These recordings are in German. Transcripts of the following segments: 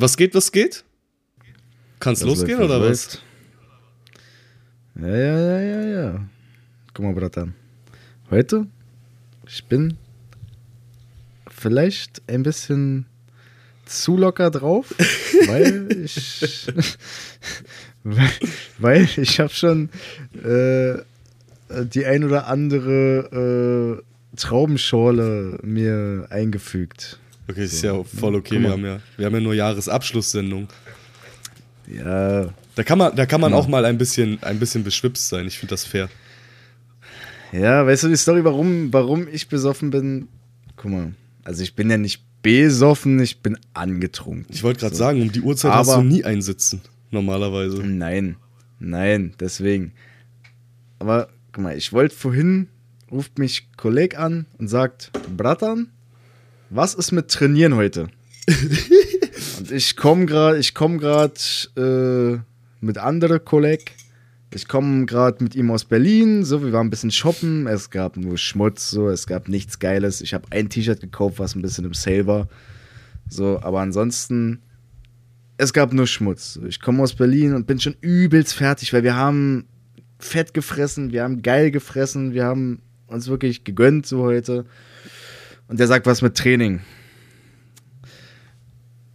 Was geht, was geht? Kann's Das losgehen oder was? Ja, ja, ja, ja, ja. Guck mal, Bratan. Heute, ich bin vielleicht ein bisschen zu locker drauf, weil ich, weil, weil ich habe schon äh, die ein oder andere äh, Traubenschorle mir eingefügt. Okay, ist ja voll okay. Wir haben ja, wir haben ja nur Jahresabschlusssendung. Ja, Da kann man, da kann man Genau. auch mal ein bisschen, ein bisschen beschwipst sein. Ich finde das fair. Ja, weißt du die Story, warum, warum ich besoffen bin? Guck mal, also ich bin ja nicht besoffen, ich bin angetrunken. Ich wollte gerade So. sagen, um die Uhrzeit hast Aber- du nie einsitzen. Normalerweise. Nein, nein, deswegen. Aber guck mal, ich wollte vorhin, ruft mich Kolleg an und sagt, Bratan, was ist mit Trainieren heute? und ich komme gerade, ich komme gerade äh, mit anderen Kolleg. Ich komme gerade mit ihm aus Berlin, so, wir waren ein bisschen shoppen, es gab nur Schmutz, so, es gab nichts Geiles. Ich habe ein T-Shirt gekauft, was ein bisschen im Sale war. So, aber ansonsten, es gab nur Schmutz. Ich komme aus Berlin und bin schon übelst fertig, weil wir haben fett gefressen, wir haben geil gefressen, wir haben uns wirklich gegönnt so heute. Und der sagt was mit Training.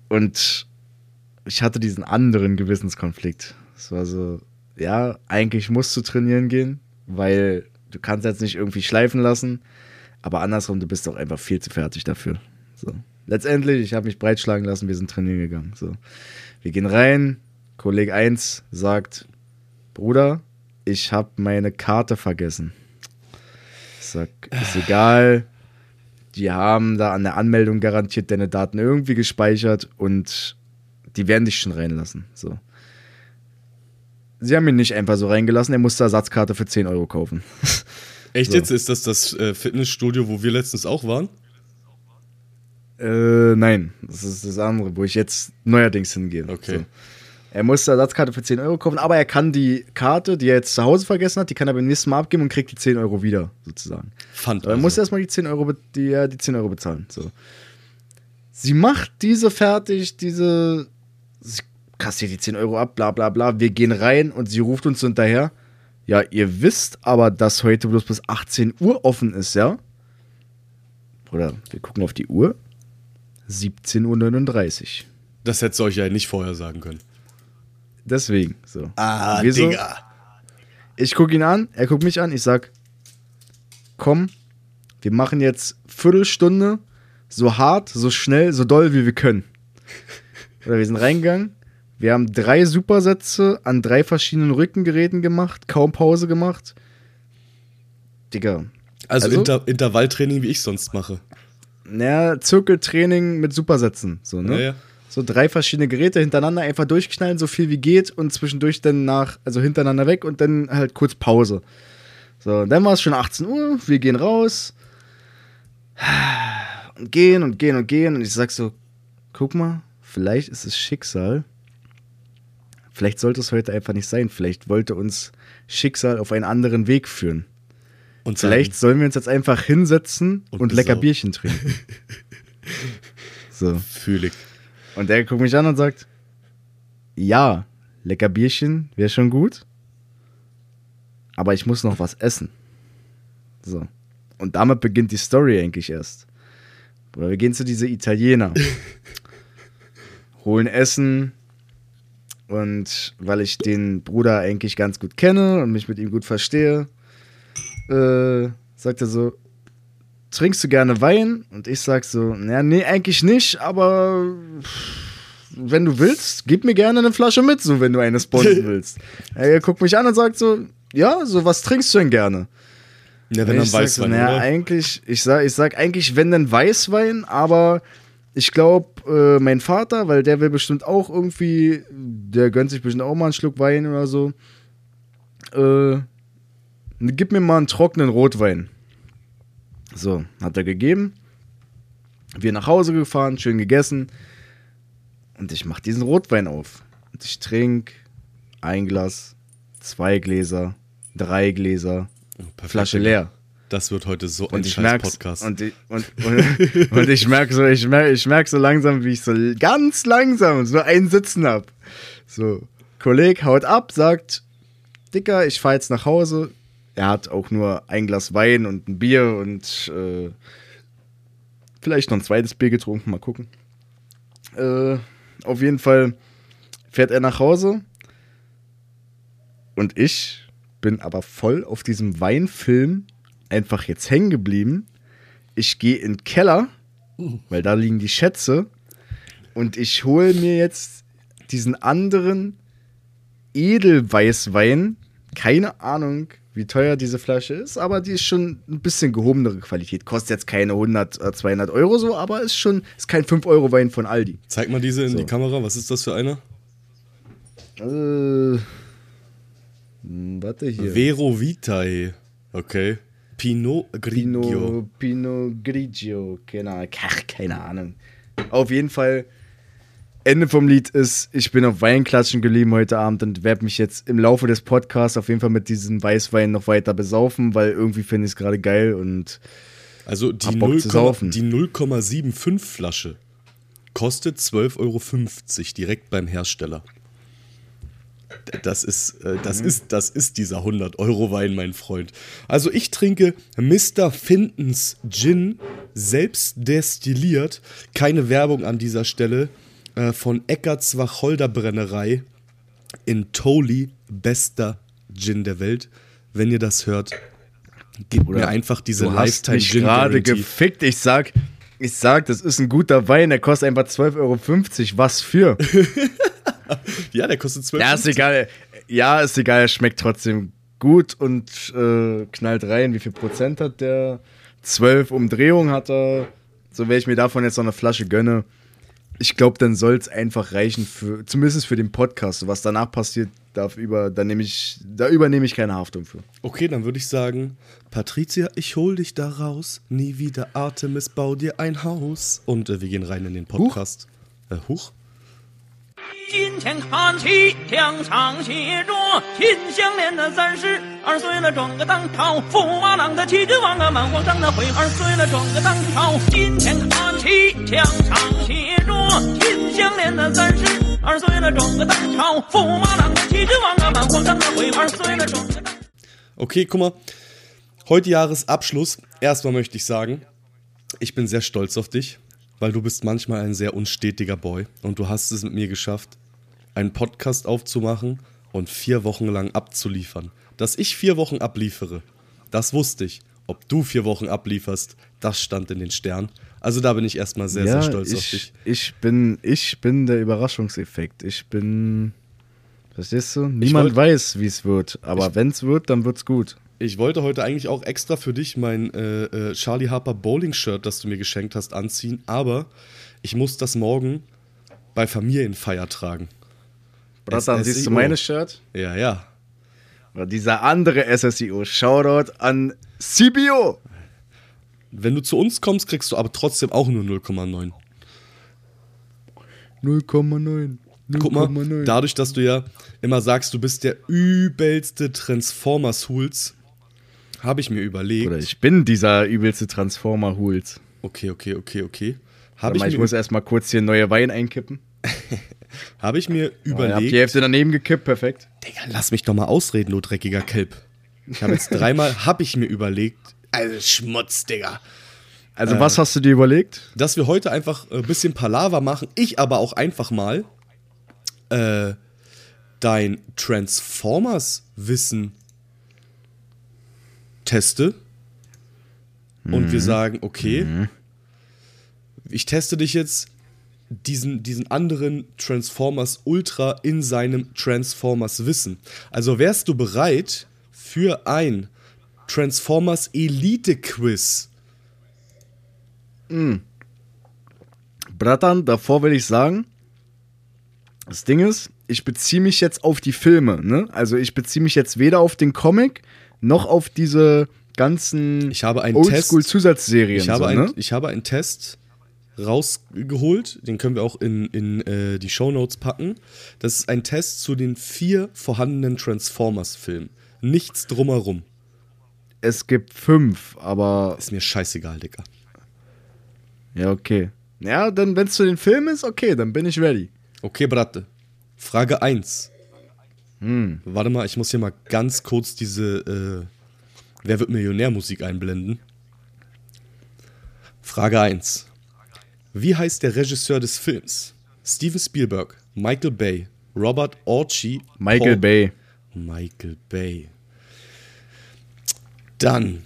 Und ich hatte diesen anderen Gewissenskonflikt. Es war so, ja, eigentlich musst du trainieren gehen, weil du kannst jetzt nicht irgendwie schleifen lassen. Aber andersrum, du bist doch einfach viel zu fertig dafür. So. Letztendlich, ich habe mich breitschlagen lassen, wir sind trainieren gegangen. So. Wir gehen rein, Kollege 1 sagt, Bruder, ich habe meine Karte vergessen. Ich sag, ist egal. Die haben da an der Anmeldung garantiert deine Daten irgendwie gespeichert und die werden dich schon reinlassen. So. Sie haben ihn nicht einfach so reingelassen, er musste Ersatzkarte für 10 Euro kaufen. Echt So. jetzt? Ist das das äh, Fitnessstudio, wo wir letztens auch waren? Äh, nein, das ist das andere, wo ich jetzt neuerdings hingehe. Okay. So. Er musste Ersatzkarte für 10 Euro kaufen, aber er kann die Karte, die er jetzt zu Hause vergessen hat, die kann er beim nächsten Mal abgeben und kriegt die 10 Euro wieder, sozusagen. Fand Aber er also. muss erstmal die 10 Euro, die, ja, die 10 Euro bezahlen. So. Sie macht diese fertig, diese. Sie kassiert die 10 Euro ab, bla bla bla. Wir gehen rein und sie ruft uns hinterher. Ja, ihr wisst aber, dass heute bloß bis 18 Uhr offen ist, ja? Oder wir gucken auf die Uhr. 17.39 Uhr. Das hättest du euch ja nicht vorher sagen können. Deswegen, so. Ah, Wir so- Ich gucke ihn an, er guckt mich an, ich sag, komm, wir machen jetzt Viertelstunde so hart, so schnell, so doll, wie wir können. Oder wir sind reingegangen, wir haben drei Supersätze an drei verschiedenen Rückengeräten gemacht, kaum Pause gemacht. Digga, Also, Also? Inter Intervalltraining, wie ich sonst mache. naja, Zirkeltraining mit Supersätzen, so, ne? Ja, ja. So drei verschiedene Geräte hintereinander einfach durchknallen, so viel wie geht und zwischendurch dann nach, also hintereinander weg und dann halt kurz Pause. So, und dann war es schon 18 Uhr, wir gehen raus und gehen und gehen und gehen und ich sag so, guck mal, vielleicht ist es Schicksal. Vielleicht sollte es heute einfach nicht sein. Vielleicht wollte uns Schicksal auf einen anderen Weg führen. Und Vielleicht sollen wir uns jetzt einfach hinsetzen Und und, lecker. Bierchen trinken. so. Fühle ich. Und der guckt mich an und sagt, ja, lecker Bierchen wäre schon gut, aber ich muss noch was essen. So. Und damit beginnt die Story eigentlich erst. Oder wir gehen zu dieser Italiener, holen Essen und weil ich den Bruder eigentlich ganz gut kenne und mich mit ihm gut verstehe, äh, sagt er so, trinkst du gerne Wein? Und ich sag so, ja, nee, eigentlich nicht, aber wenn du willst, gib mir gerne eine Flasche mit, so wenn du eine sponsern willst. er guckt mich an und sagt so, ja, so was trinkst du denn gerne? Ja, wenn dann Weißwein, so, naja, eigentlich, ich sag, ich sag eigentlich, wenn dann Weißwein, aber ich glaube, äh, mein Vater, weil der will bestimmt auch irgendwie, der gönnt sich bestimmt auch mal einen Schluck Wein oder so. Äh, gib mir mal einen trockenen Rotwein. So, hat er gegeben. Wir nach Hause gefahren, schön gegessen. Und ich mach diesen Rotwein auf. Und ich trinke ein Glas, zwei Gläser, drei Gläser, Oh, perfekt. Flasche leer. Das wird heute so ein Und ich scheiß Podcast. und, ich- und, und, und ich merke so, ich merke ich merk so langsam, wie ich so ganz langsam so einen Sitzen hab. So, Kolleg haut ab, sagt, Dicker, ich fahr jetzt nach Hause. Er hat auch nur ein Glas Wein und ein Bier und äh, vielleicht noch ein zweites Bier getrunken, mal gucken. Äh, auf jeden Fall fährt er nach Hause und ich bin aber voll auf diesem Weinfilm einfach jetzt hängen geblieben. Ich gehe in den Keller, weil da liegen die Schätze und ich hole mir jetzt diesen anderen Edelweißwein. Keine Ahnung, wie teuer diese Flasche ist, aber die ist schon ein bisschen gehobenere Qualität. Kostet jetzt keine 100, äh, 200 Euro so, aber ist schon ist kein 5-Euro-Wein von Aldi. Zeig mal diese in So. die Kamera. Was ist das für einer? Äh, hm, warte hier. Vero Vitae. Okay. Pinot Grigio. Pino, Pino Grigio, keine Ahnung. Ach, keine Ahnung. Auf jeden Fall, Ende vom Lied ist, ich bin auf Weinklatschen geblieben heute Abend und werde mich jetzt im Laufe des Podcasts auf jeden Fall mit diesem Weißwein noch weiter besaufen, weil irgendwie finde ich es gerade geil und Also die Hab Bock 0, zu saufen. die 0,75 Flasche kostet 12,50 Euro direkt beim Hersteller. Das ist, äh, das Mhm. ist, das ist dieser 100-Euro-Wein, mein Freund. Also ich trinke Mr. Fintons Gin, selbst destilliert. Keine Werbung an dieser Stelle. Äh, von Eckarts Wacholder Brennerei in Toli, bester Gin der Welt. Wenn ihr das hört, gebt mir einfach diese du hast Lifetime mich Gin gerade Guarantee. gefickt. Ich sag, ich sag, das ist ein guter Wein, der kostet einfach 12,50 Euro. Was für? Ja, der kostet 12 Ja, ist egal. Ja, ist egal, er schmeckt trotzdem gut und äh, knallt rein. Wie viel Prozent hat der? 12 Umdrehungen hat er. So, wenn ich mir davon jetzt noch eine Flasche gönne, ich glaube, dann soll es einfach reichen für, zumindest für den Podcast. Was danach passiert, darf über, da nehme ich, da übernehme ich keine Haftung für. Okay, dann würde ich sagen, Patricia, ich hol dich da raus. Nie wieder Artemis, bau dir ein Haus. Und äh, wir gehen rein in den Podcast. Äh, huch. 金钱看齐墙上写着“秦香莲的三十二岁了，转个当朝；驸马郎的七君王啊，满皇上的悔二岁了，转个当朝。”金钱看齐墙上写着“秦香莲的三十二岁了，转个当朝；驸马郎的七君王啊，满皇上的悔二岁了，转个当。Okay, gu，ma，Heute Jahresabschluss. Erstmal möchte ich sagen, ich bin sehr stolz auf dich, weil du bist manchmal ein sehr unstetiger Boy und du hast es mit mir geschafft, einen Podcast aufzumachen und vier Wochen lang abzuliefern. Dass ich vier Wochen abliefere, das wusste ich. Ob du vier Wochen ablieferst, das stand in den Sternen. Also da bin ich erstmal sehr, sehr stolz ich, auf dich. Ich bin, ich bin der Überraschungseffekt. Ich bin. Verstehst du? Niemand wollt- weiß, wie es wird. Aber wenn es wird, dann wird's gut. Ich wollte heute eigentlich auch extra für dich mein äh, äh, Charlie Harper Bowling-Shirt, das du mir geschenkt hast, anziehen, aber ich muss das morgen bei Familienfeier tragen. Bratan, siehst du SSIO. meine Shirt? Ja, ja. Oder dieser andere SSIO. Shoutout an CBO. Wenn du zu uns kommst, kriegst du aber trotzdem auch nur 0,9. 0,9. Guck mal, 0,9. dadurch, dass du ja immer sagst, du bist der übelste Transformers-Hools, habe ich mir überlegt. Oder ich bin dieser übelste Transformer-Hools. Okay, okay, okay, okay. Warte Habe ich, mal, ich mir- muss erstmal kurz hier neue Wein einkippen. hab ich mir Oh, ihr habt die überlegt. Hälfte daneben gekippt, perfekt. Digga, lass mich doch mal ausreden, du dreckiger Kelb. Ich habe jetzt dreimal, habe ich mir überlegt, also Schmutz, Digga. Also, was hast du dir überlegt? Dass wir heute einfach ein bisschen Palaver machen, ich aber auch einfach mal äh, dein Transformers-Wissen teste. Und wir sagen, okay, ich teste dich jetzt diesen, diesen anderen Transformers Ultra in seinem Transformers Wissen. Also wärst du bereit für ein Transformers Elite Quiz? Bratan, davor will ich sagen, das Ding ist, ich beziehe mich jetzt auf die Filme, ne? Also ich beziehe mich jetzt weder auf den Comic noch auf diese ganzen Ich habe einen Test- Oldschool-Zusatzserien. Ich habe, so, einen, ne? ich habe einen Test rausgeholt, den können wir auch in, in äh, die Shownotes packen. Das ist ein Test zu den vier vorhandenen Transformers-Filmen. Nichts drumherum. es gibt fünf, aber Ist mir scheißegal, Digga. ja, okay. Ja, dann, wenn es zu den Filmen ist, okay, dann bin ich ready. Okay, Bratte. Frage 1. Warte mal, ich muss hier mal ganz kurz diese äh, Wer wird Millionär-Musik einblenden. Frage 1. Wie heißt der Regisseur des Films? Steven Spielberg, Michael Bay, Robert Orci, Michael Paul- Bay. Michael Bay. Dann,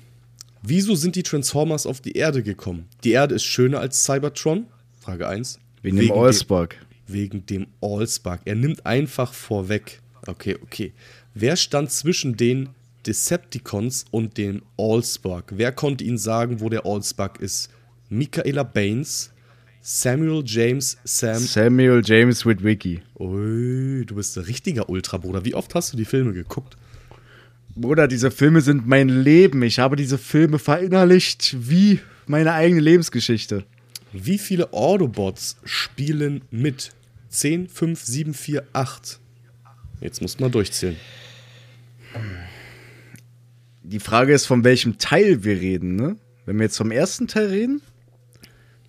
wieso sind die Transformers auf die Erde gekommen? Die Erde ist schöner als Cybertron? Frage 1. Wegen, dem Allspark. Wegen dem Allspark. Er nimmt einfach vorweg. Okay, okay. Wer stand zwischen den Decepticons und dem Allspark? Wer konnte ihnen sagen, wo der Allspark ist? Michaela Baines, Samuel James Sam. Samuel James Witwicky. Ui, du bist ein richtiger Ultrabruder. Wie oft hast du die Filme geguckt? Bruder, diese Filme sind mein Leben. Ich habe diese Filme verinnerlicht wie meine eigene Lebensgeschichte. Wie viele Autobots spielen mit? 10, 5, 7, 4, 8. Jetzt muss man durchzählen. Die Frage ist, von welchem Teil wir reden, ne? Wenn wir jetzt vom ersten Teil reden,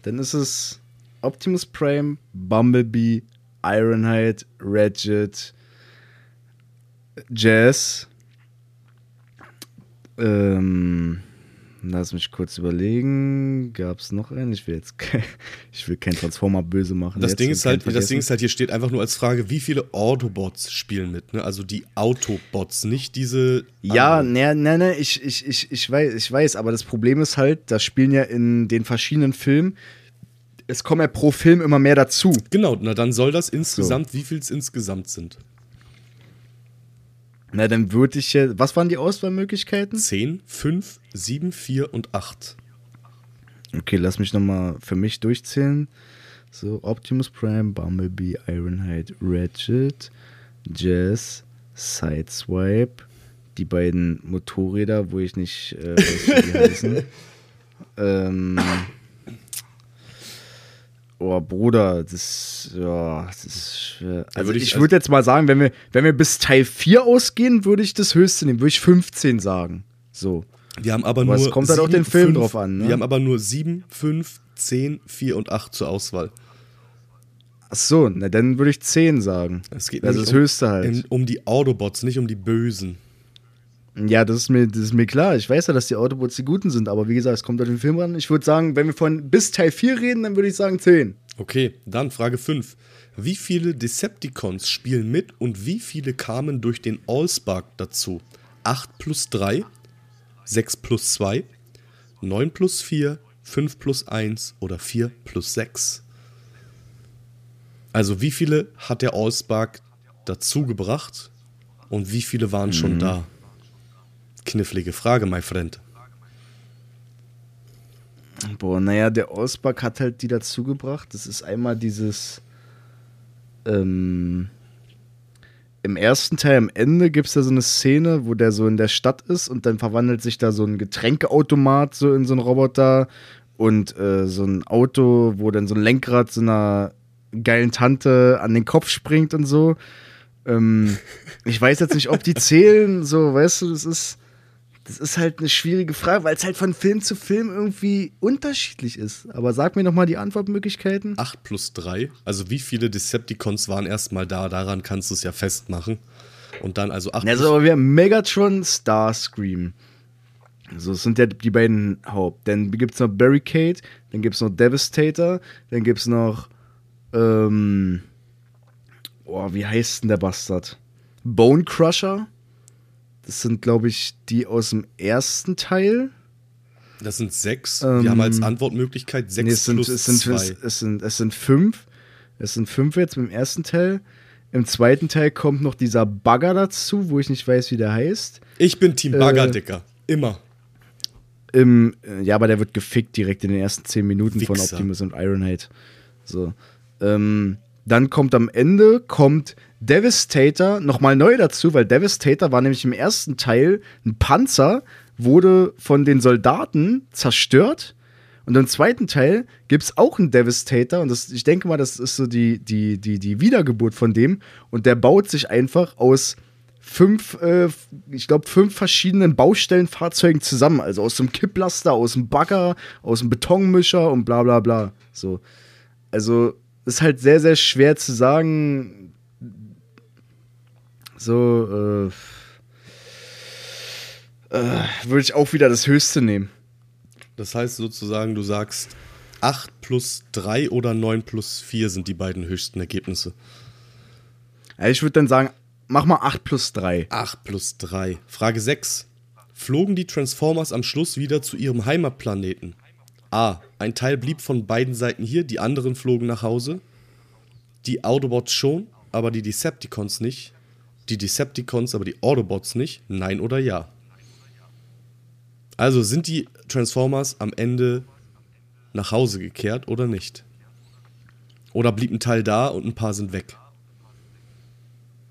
dann ist es Optimus Prime, Bumblebee, Ironhide, Ratchet, Jazz. Ähm, lass mich kurz überlegen. Gab es noch einen? Ich will jetzt kein, ich will kein Transformer böse machen. Das jetzt Ding, ist halt, das Ding ist halt, hier steht einfach nur als Frage, wie viele Autobots spielen mit, ne? Also die Autobots, nicht diese. Ja, anderen. ne, ne, ne, ich, ich, ich, ich, weiß, ich weiß, aber das Problem ist halt, das spielen ja in den verschiedenen Filmen, es kommen ja pro Film immer mehr dazu. Genau, na dann soll das insgesamt, wie viel es insgesamt sind? Na, dann würde ich ja, was waren die Auswahlmöglichkeiten? 10, 5, 7, 4 und 8. Okay, lass mich nochmal für mich durchzählen. So, Optimus Prime, Bumblebee, Ironhide, Ratchet, Jazz, Sideswipe, die beiden Motorräder, wo ich nicht äh, weiß, wie die heißen. Ähm, oh, Bruder, das, ja, das ist schwer. Also würde ich, ich- würde jetzt mal sagen, wenn wir, wenn wir bis Teil 4 ausgehen, würde ich das höchste nehmen, würde ich 15 sagen. So. Wir haben aber, Aber nur. es kommt halt auch den Film drauf an, ne? Wir haben aber nur 7, 5, 10, 4 und 8 zur Auswahl. Ach so, na dann würde ich 10 sagen. Es geht also das höchste halt. Um, um die Autobots, nicht um die Bösen. Ja, das ist, mir, das ist mir klar. Ich weiß ja, dass die Autobots die Guten sind, aber wie gesagt, es kommt auf den Film ran. Ich würde sagen, wenn wir von bis Teil 4 reden, dann würde ich sagen 10. Okay, dann Frage 5. Wie viele Decepticons spielen mit und wie viele kamen durch den Allspark dazu? 8 plus 3, 6 plus 2, 9 plus 4, 5 plus 1 oder 4 plus 6? Also wie viele hat der Allspark dazu gebracht und wie viele waren schon da? Knifflige Frage, my friend. Boah, naja, der Allspark hat halt die dazugebracht. Das ist einmal dieses. Ähm, Im ersten Teil am Ende gibt es da so eine Szene, wo der so in der Stadt ist und dann verwandelt sich da so ein Getränkeautomat so in so einen Roboter und äh, so ein Auto, wo dann so ein Lenkrad so einer geilen Tante an den Kopf springt und so. Ähm, ich weiß jetzt nicht, ob die zählen, so, weißt du, das ist. Das ist halt eine schwierige Frage, weil es halt von Film zu Film irgendwie unterschiedlich ist. Aber sag mir nochmal die Antwortmöglichkeiten. 8 plus 3. Also wie viele Decepticons waren erstmal da? Daran kannst du es ja festmachen. Und dann also 8 Also, aber wir haben Megatron, Starscream. So, das sind ja die beiden Haupt. Dann gibt es noch Barricade, dann gibt es noch Devastator, dann gibt es noch. Ähm, oh, wie heißt denn der Bastard? Bone Crusher. Das sind, glaube ich, die aus dem ersten Teil. Das sind 6. Ähm, Wir haben als Antwortmöglichkeit 6 Nee, es sind, plus es, sind, 2. es, es, sind, es sind fünf. Es sind fünf jetzt im ersten Teil. Im zweiten Teil kommt noch dieser Bagger dazu, wo ich nicht weiß, wie der heißt. Ich bin Team Bagger, Äh, Dicker. Immer. Im, äh, ja, aber der wird gefickt direkt in den ersten zehn Minuten von Wichser. Optimus und Ironhide. So. Ähm, dann kommt am Ende kommt Devastator nochmal neu dazu, weil Devastator war nämlich im ersten Teil ein Panzer, wurde von den Soldaten zerstört. Und im zweiten Teil gibt es auch einen Devastator. Und das, ich denke mal, das ist so die, die, die, die Wiedergeburt von dem. Und der baut sich einfach aus fünf, äh, ich glaube, fünf verschiedenen Baustellenfahrzeugen zusammen. Also aus dem Kipplaster, aus dem Bagger, aus dem Betonmischer und bla bla bla. So. Also ist halt sehr, sehr schwer zu sagen. So, äh, äh, würde ich auch wieder das Höchste nehmen. Das heißt sozusagen, du sagst 8 plus 3 oder 9 plus 4 sind die beiden höchsten Ergebnisse. Ja, ich würde dann sagen, mach mal 8 plus 3. 8 plus 3. Frage 6. Flogen die Transformers am Schluss wieder zu ihrem Heimatplaneten? A. Ein Teil blieb von beiden Seiten hier, die anderen flogen nach Hause. Die Autobots schon, aber die Decepticons nicht. Die Decepticons, aber die Autobots nicht. Nein oder ja? Also sind die Transformers am Ende nach Hause gekehrt oder nicht? Oder blieb ein Teil da und ein paar sind weg?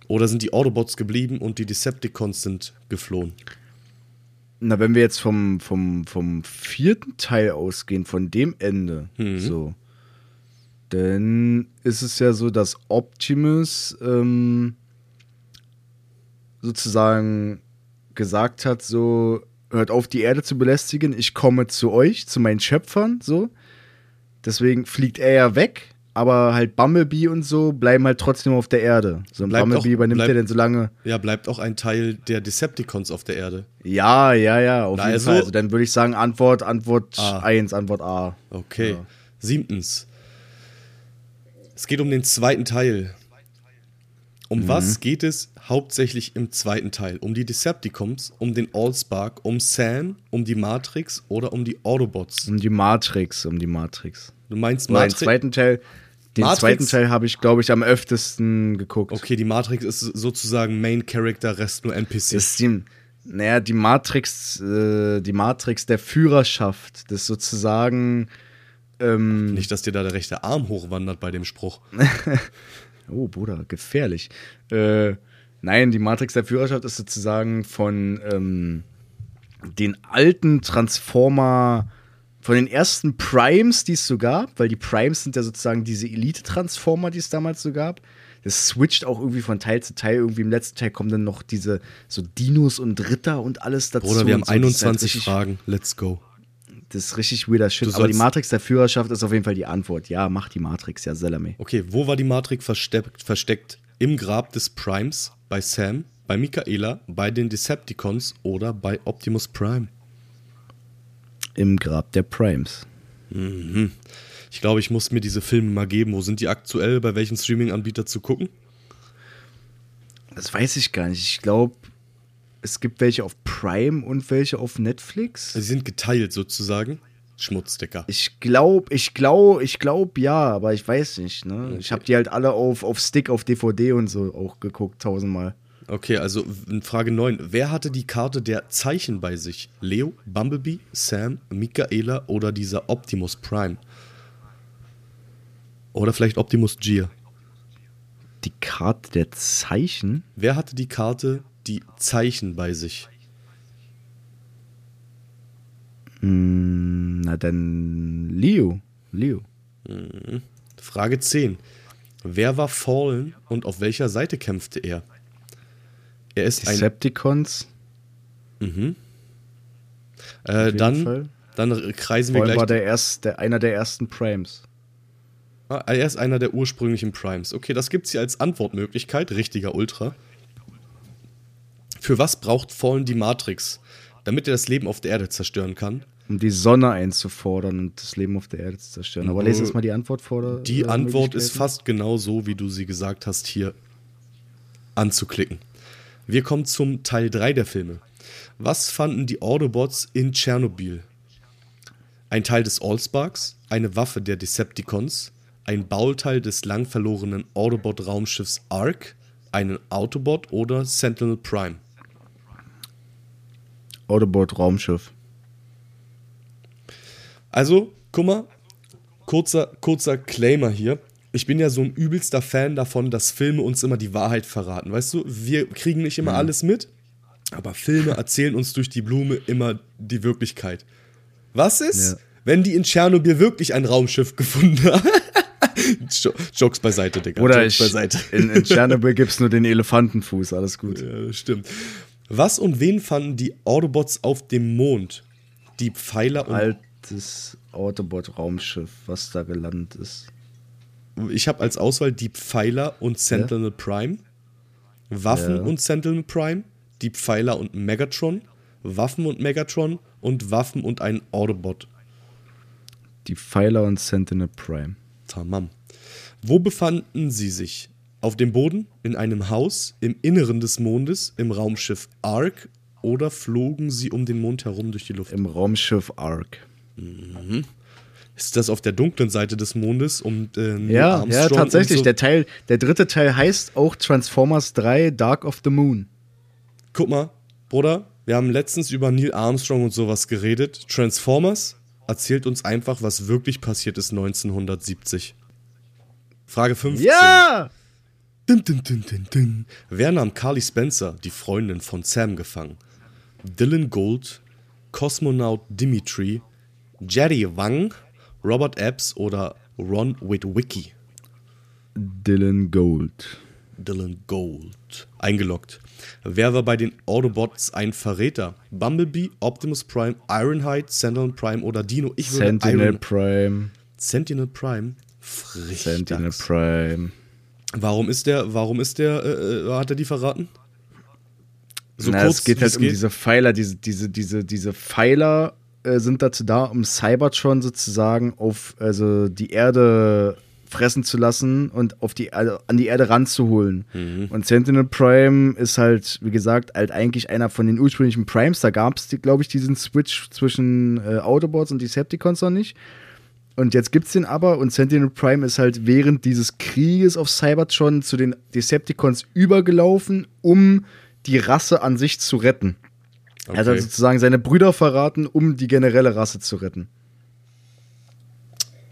Oder sind die Autobots geblieben und die Decepticons sind geflohen? Na, wenn wir jetzt vom, vom, vom vierten Teil ausgehen, von dem Ende, Mhm. so, dann ist es ja so, dass Optimus ähm, sozusagen gesagt hat, so, hört auf, die Erde zu belästigen, ich komme zu euch, zu meinen Schöpfern, so. Deswegen fliegt er ja weg, aber halt Bumblebee und so bleiben halt trotzdem auf der Erde. So ein Bleibt Bumblebee auch- übernimmt bleibt- er denn so lange. Ja, bleibt auch ein Teil der Decepticons auf der Erde. Ja, ja, ja, auf Na, jeden also- Fall. Also dann würde ich sagen, Antwort, Antwort A. 1, Antwort A. Okay. Ja. Siebtens. Es geht um den zweiten Teil. Um Mhm. was geht es hauptsächlich im zweiten Teil? Um die Decepticons, um den Allspark, um Sam, um die Matrix oder um die Autobots? Um die Matrix, um die Matrix. Du meinst Oder den Matrix? zweiten Teil, den Matrix- zweiten Teil habe ich, glaube ich, am öftesten geguckt. Okay, die Matrix ist sozusagen Main Character, Rest nur NPC. Das die, naja, die Matrix, äh, die Matrix der Führerschaft, das sozusagen, ähm, Nicht, dass dir da der rechte Arm hochwandert bei dem Spruch. oh Bruder, gefährlich. Äh, nein, die Matrix der Führerschaft ist sozusagen von ähm, den alten Transformer, von den ersten Primes, die es so gab, weil die Primes sind ja sozusagen diese Elite-Transformer, die es damals so gab. Das switcht auch irgendwie von Teil zu Teil. Irgendwie im letzten Teil kommen dann noch diese so Dinos und Ritter und alles dazu. Bruder, wir haben so. Das ist halt 21 richtig- Fragen. Let's go. Das ist richtig weirder Shit. Aber die Matrix der Führerschaft ist auf jeden Fall die Antwort. Ja, mach die Matrix, ja, Salame. Okay, wo war die Matrix versteckt, versteckt? Im Grab des Primes, bei Sam, bei Michaela, bei den Decepticons oder bei Optimus Prime? Im Grab der Primes. Ich glaube, ich muss mir diese Filme mal geben. Wo sind die aktuell? Bei welchem Streaming-Anbieter zu gucken? Das weiß ich gar nicht. Ich glaube, es gibt welche auf Prime und welche auf Netflix. Sie sind geteilt sozusagen. Schmutzdecker. Ich glaube, ich glaube, ich glaube ja, aber ich weiß nicht. Ne? Ich habe die halt alle auf, auf Stick, auf DVD und so auch geguckt, tausendmal. Okay, also Frage 9. Wer hatte die Karte der Zeichen bei sich? Leo, Bumblebee, Sam, Michaela oder dieser Optimus Prime? Oder vielleicht Optimus Gear? Die Karte der Zeichen? Wer hatte die Karte die Zeichen bei sich? Hm, na dann Leo. Leo. Frage 10. Wer war Fallen und auf welcher Seite kämpfte er? Er ist ein. Decepticons. Äh, jeden dann, Fall. dann kreisen wir Vor allem war gleich. der, erst, der einer der ersten Primes. Ah, er ist einer der ursprünglichen Primes. Okay, das gibt es hier als Antwortmöglichkeit. Richtiger Ultra. Für was braucht Fallen die Matrix? Damit er das Leben auf der Erde zerstören kann. Um die Sonne einzufordern und das Leben auf der Erde zu zerstören. Aber lese jetzt mal die Antwort vor. der- Die Antwort ist fast genau so, wie du sie gesagt hast, hier anzuklicken. Wir kommen zum Teil 3 der Filme. Was fanden die Autobots in Tschernobyl? Ein Teil des Allsparks, eine Waffe der Decepticons, ein Bauteil des lang verlorenen Autobot-Raumschiffs Ark, einen Autobot oder Sentinel Prime? Autobot-Raumschiff. Also, guck mal, kurzer, kurzer Claimer hier. Ich bin ja so ein übelster Fan davon, dass Filme uns immer die Wahrheit verraten. Weißt du, wir kriegen nicht immer alles mit, aber Filme erzählen uns durch die Blume immer die Wirklichkeit. Was ist, Ja. wenn die in Tschernobyl wirklich ein Raumschiff gefunden haben? Jo- Jokes beiseite, Digga. Oder Jokes ich, beiseite. in, in Tschernobyl gibt es nur den Elefantenfuß, alles gut. Ja, stimmt. Was und wen fanden die Autobots auf dem Mond? Die Pfeiler und Altes Autobot-Raumschiff, was da gelandet ist. ich habe als Auswahl die Pfeiler und Sentinel Prime, Waffen Ja. und Sentinel Prime, die Pfeiler und Megatron, Waffen und Megatron und Waffen und ein Autobot. Die Pfeiler und Sentinel Prime. Tamam. Wo befanden sie sich? Auf dem Boden, in einem Haus, im Inneren des Mondes, im Raumschiff Ark oder flogen sie um den Mond herum durch die Luft? Im Raumschiff Ark. Ist das auf der dunklen Seite des Mondes und äh, Neil Ja, Armstrong ja, tatsächlich. so? Der Teil, der dritte Teil heißt auch Transformers 3 Dark of the Moon. Guck mal, Bruder, wir haben letztens über Neil Armstrong und sowas geredet. Transformers erzählt uns einfach, was wirklich passiert ist 1970. Frage 15. Ja! Dun, dun, dun, dun, dun. Wer nahm Carly Spencer, die Freundin von Sam, gefangen? Dylan Gold, Kosmonaut Dimitri, Jerry Wang, Robert Epps oder Ron Witwicky? Dylan Gold. Dylan Gold. Eingeloggt. Wer war bei den Autobots ein Verräter? Bumblebee, Optimus Prime, Ironhide, Sentinel Prime oder Dino? Ich würde Sentinel Iron Prime. Sentinel Prime. Frisch. Sentinel Prime. Warum ist der, warum ist der, äh, äh, hat er die verraten? So Na, es geht halt um diese Pfeiler, diese, diese, diese, diese Pfeiler äh, sind dazu da, um Cybertron sozusagen auf also die Erde fressen zu lassen und auf die also an die Erde ranzuholen. Und Sentinel Prime ist halt, wie gesagt, halt eigentlich einer von den ursprünglichen Primes. Da gab es, glaube ich, diesen Switch zwischen äh, Autobots und Decepticons noch nicht. Und jetzt gibt's den aber und Sentinel Prime ist halt während dieses Krieges auf Cybertron zu den Decepticons übergelaufen, um die Rasse an sich zu retten. Er hat Okay. also sozusagen seine Brüder verraten, um die generelle Rasse zu retten.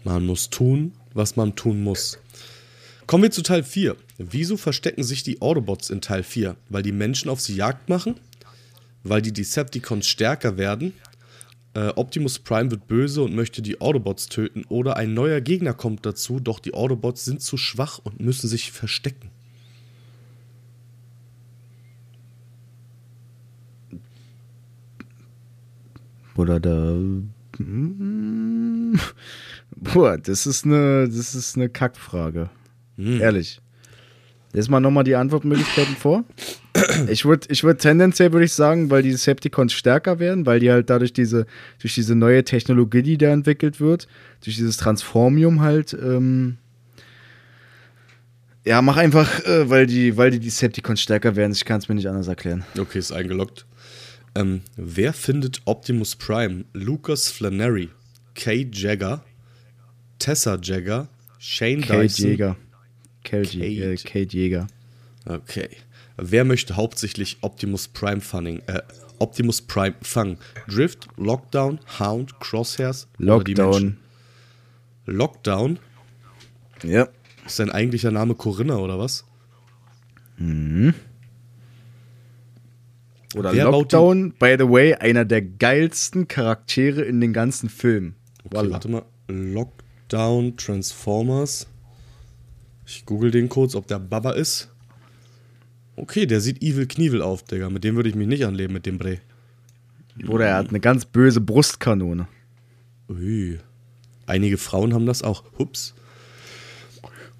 Man muss tun, was man tun muss. Kommen wir zu Teil 4. Wieso verstecken sich die Autobots in Teil 4? Weil die Menschen auf sie Jagd machen? Weil die Decepticons stärker werden? Äh, Optimus Prime wird böse und möchte die Autobots töten? Oder ein neuer Gegner kommt dazu, doch die Autobots sind zu schwach und müssen sich verstecken? Oder da. Mm. Boah, das ist eine, das ist eine Kackfrage. Ehrlich. Lies mal nochmal die Antwortmöglichkeiten vor. Ich würde ich würd tendenziell, würde ich sagen, weil die Decepticons stärker werden, weil die halt dadurch diese, durch diese neue Technologie, die da entwickelt wird, durch dieses Transformium halt, ähm, ja, mach einfach, äh, weil die, weil die Decepticons stärker werden. Ich kann es mir nicht anders erklären. Okay, ist eingeloggt. Ähm, wer findet Optimus Prime? Lucas Flannery, Kate Jagger, Tessa Jagger, Shane Kate Dyson. Jäger. Kate, Jäger. Äh, Kate. Kate Jäger. Okay. Wer möchte hauptsächlich Optimus Prime fangen? Äh, Optimus Prime fangen? Drift, Lockdown, Hound, Crosshairs? Lockdown. Lockdown? Ja. Ist dein eigentlicher Name Corinna oder was? Oder Wer Lockdown, by the way, einer der geilsten Charaktere in den ganzen Filmen. Okay, warte mal. Lockdown Transformers. Ich google den kurz, ob der Baba ist. Okay, der sieht Evil Knievel auf, Digga. Mit dem würde ich mich nicht anleben, mit dem Bre. Oder er hat eine ganz böse Brustkanone. Ui. Einige Frauen haben das auch. Hups.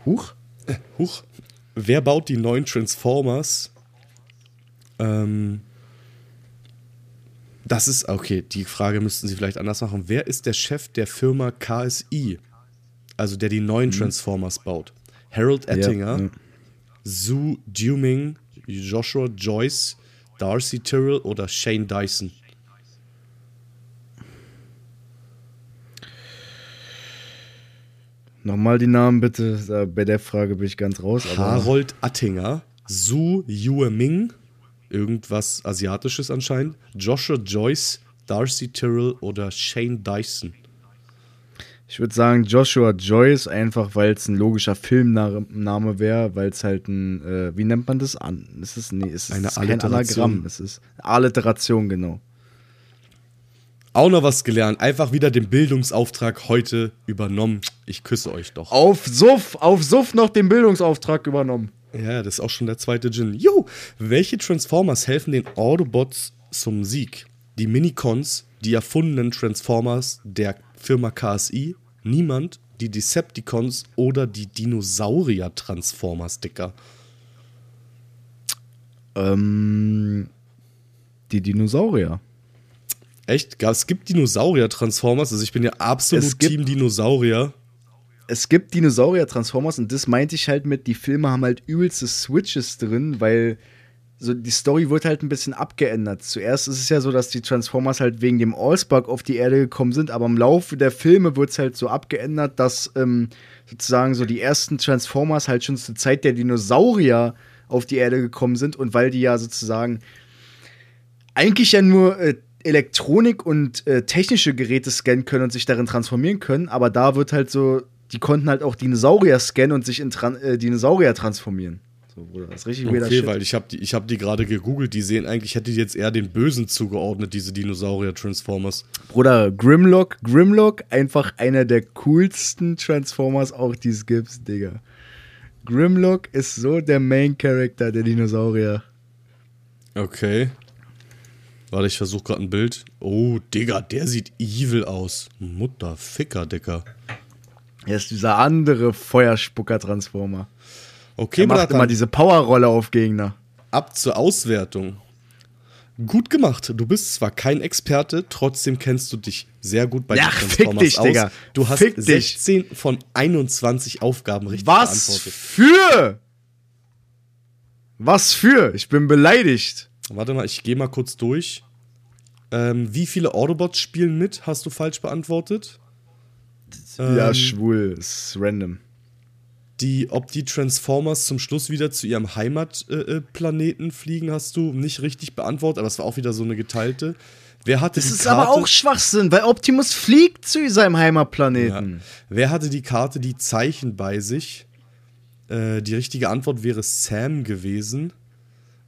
Huch. Huch. Wer baut die neuen Transformers? Ähm. Das ist, okay, die Frage müssten Sie vielleicht anders machen. Wer ist der Chef der Firma KSI? Also der die neuen Transformers baut. Harold Ettinger, Mhm. Ja, ja. Sue Duming, Joshua Joyce, Darcy Tyrrell oder Shane Dyson? Nochmal die Namen bitte. Bei der Frage bin ich ganz raus. Harold Attinger, Su Yueming, irgendwas Asiatisches anscheinend, Joshua Joyce, Darcy Tyrrell oder Shane Dyson. Ich würde sagen Joshua Joyce, einfach weil es ein logischer Filmname wäre, weil es halt ein, äh, wie nennt man das an? Es ist, nee, es ist Eine kein Alliteration. Anagramm. Es ist Alliteration, genau. Auch noch was gelernt, einfach wieder den Bildungsauftrag heute übernommen. Ich küsse euch doch. Auf Suff, auf Suff noch den Bildungsauftrag übernommen. Ja, das ist auch schon der zweite Gin. Jo, welche Transformers helfen den Autobots zum Sieg? Die Minicons, die erfundenen Transformers der Firma KSI, niemand, die Decepticons oder die Dinosaurier-Transformers, Dicker. Ähm, die Dinosaurier. Echt? Es gibt Dinosaurier-Transformers, also ich bin ja absolut Team Dinosaurier. Es gibt Dinosaurier-Transformers und das meinte ich halt mit, die Filme haben halt übelste Switches drin, weil so die Story wird halt ein bisschen abgeändert. Zuerst ist es ja so, dass die Transformers halt wegen dem Allspark auf die Erde gekommen sind, aber im Laufe der Filme wird es halt so abgeändert, dass ähm, sozusagen so die ersten Transformers halt schon zur Zeit der Dinosaurier auf die Erde gekommen sind und weil die ja sozusagen eigentlich ja nur äh, Elektronik und äh, technische Geräte scannen können und sich darin transformieren können, aber da wird halt so, die konnten halt auch Dinosaurier scannen und sich in Tran äh, Dinosaurier transformieren. So, Bruder, das ist richtig weirder Okay, Shit. weil ich habe die, ich hab die gerade gegoogelt, die sehen eigentlich, ich hätte die jetzt eher den Bösen zugeordnet, diese Dinosaurier-Transformers. Bruder, Grimlock, Grimlock, einfach einer der coolsten Transformers auch, die es gibt, Digga. Grimlock ist so der Main Character der Dinosaurier. Okay. Warte, ich versuche gerade ein Bild. Oh, Digga, der sieht evil aus. Mutterficker, Dicker. Er ist dieser andere Feuerspucker-Transformer. Okay, er macht Bratan, immer diese Powerrolle auf Gegner. ab zur Auswertung. Gut gemacht. Du bist zwar kein Experte, trotzdem kennst du dich sehr gut bei Ja, Transformers dich, aus. Digga. Du hast Fick dich. 16 von 21 Aufgaben richtig Was beantwortet. für? Was für? Ich bin beleidigt. Warte mal, ich gehe mal kurz durch. Ähm, wie viele Autobots spielen mit? Hast du falsch beantwortet? ja, Ähm, schwul. Ist random. Die, ob die Transformers zum Schluss wieder zu ihrem Heimatplaneten äh, Planeten fliegen, hast du nicht richtig beantwortet, aber es war auch wieder so eine geteilte. Wer hatte Das ist Karte, aber auch Schwachsinn, weil Optimus fliegt zu seinem ja, Heimatplaneten. Wer hatte die Karte, die Zeichen bei sich? Äh, die richtige Antwort wäre Sam gewesen.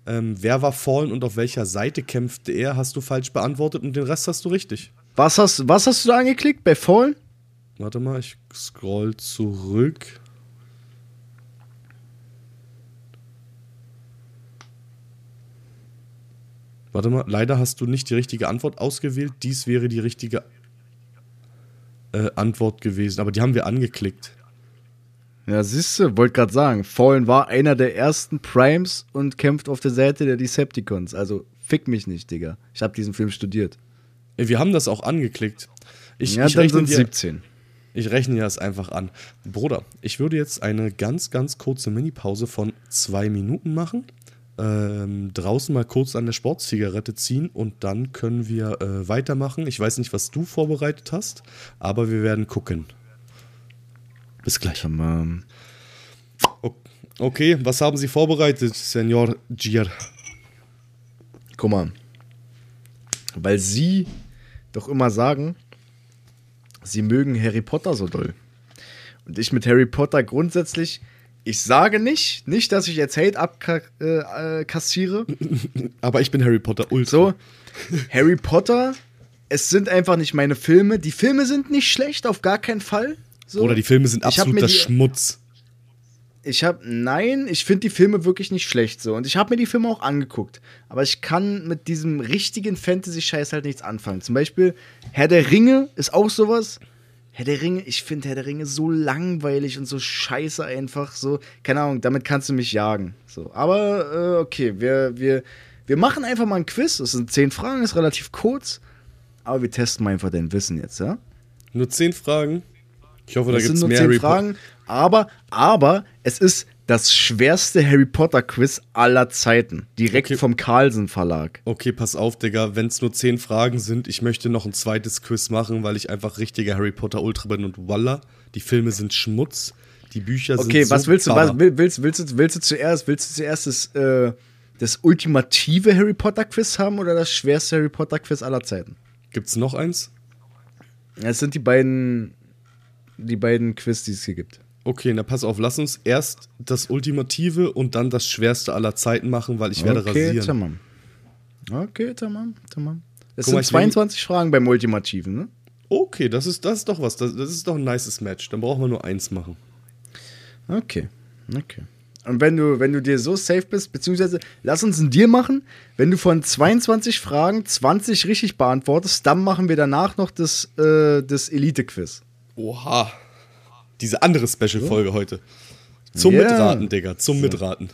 Ähm, wer war Fallen und auf welcher Seite kämpfte er? Hast du falsch beantwortet und den Rest hast du richtig. Was, hast, was hast du da angeklickt bei Fallen? Warte mal, ich scroll zurück. Warte mal, leider hast du nicht die richtige Antwort ausgewählt. Dies wäre die richtige äh, Antwort gewesen, aber die haben wir angeklickt. Ja, siehst du, wollte gerade sagen, Fallen war einer der ersten Primes und kämpft auf der Seite der Decepticons. Also fick mich nicht, Digga. Ich habe diesen Film studiert. Wir haben das auch angeklickt. Ich, ja, ich, dann rechne sind dir, 17. ich rechne dir das einfach an. Bruder, ich würde jetzt eine ganz, ganz kurze Mini-Pause von zwei Minuten machen. Ähm, draußen mal kurz an der Sportzigarette ziehen und dann können wir äh, weitermachen. Ich weiß nicht, was du vorbereitet hast, aber wir werden gucken. Bis gleich. Okay, was haben Sie vorbereitet, Senor Gier? Guck mal. Weil sie doch immer sagen, sie mögen Harry Potter so doll. Und ich mit Harry Potter grundsätzlich, ich sage nicht, nicht, dass ich jetzt Hate abkassiere. Äh, kassiere. Aber ich bin Harry Potter Ultra. So, Harry Potter, es sind einfach nicht meine Filme. Die Filme sind nicht schlecht, auf gar keinen Fall. So. Oder die Filme sind absoluter Schmutz. Ich habe, nein, ich finde die Filme wirklich nicht schlecht so. Und ich habe mir die Filme auch angeguckt. Aber ich kann mit diesem richtigen Fantasy-Scheiß halt nichts anfangen. Zum Beispiel Herr der Ringe ist auch sowas. Herr der Ringe, ich finde Herr der Ringe so langweilig und so scheiße einfach. So, keine Ahnung, damit kannst du mich jagen. So, aber äh, okay, wir, wir, wir machen einfach mal ein Quiz. Es sind zehn Fragen, ist relativ kurz. Aber wir testen mal einfach dein Wissen jetzt, ja? Nur zehn Fragen. Ich hoffe, da gibt es nur mehr zehn. Fragen, aber, aber es ist das schwerste Harry Potter Quiz aller Zeiten. Direkt Okay. vom Carlsen Verlag. Okay, pass auf, Digga. Wenn es nur zehn Fragen sind, ich möchte noch ein zweites Quiz machen, weil ich einfach richtiger Harry Potter Ultra bin und Walla. Die Filme sind Schmutz, die Bücher sind Okay, so was willst du? Was, will- willst, willst, du willst du zuerst, willst du zuerst das, äh, das ultimative Harry Potter Quiz haben oder das schwerste Harry Potter Quiz aller Zeiten? Gibt's noch eins? Es sind die beiden, die beiden Quiz, die es hier gibt. Okay, na pass auf, lass uns erst das Ultimative und dann das Schwerste aller Zeiten machen, weil ich werde okay, rasieren. tamam. Okay, tamam, tamam. Es Guck mal, sind will- 22 Fragen beim Ultimativen, ne? Okay, das ist, das ist doch was. Das, das ist doch ein nices Match. Dann brauchen wir nur eins machen. Okay, okay. Und wenn du, wenn du dir so safe bist, beziehungsweise lass uns einen Deal machen, wenn du von 22 Fragen 20 richtig beantwortest, dann machen wir danach noch das, äh, das Elite-Quiz. Oha. Diese andere Special-Folge heute. Zum Ja. Mitraten, Digga. Zum Mitraten.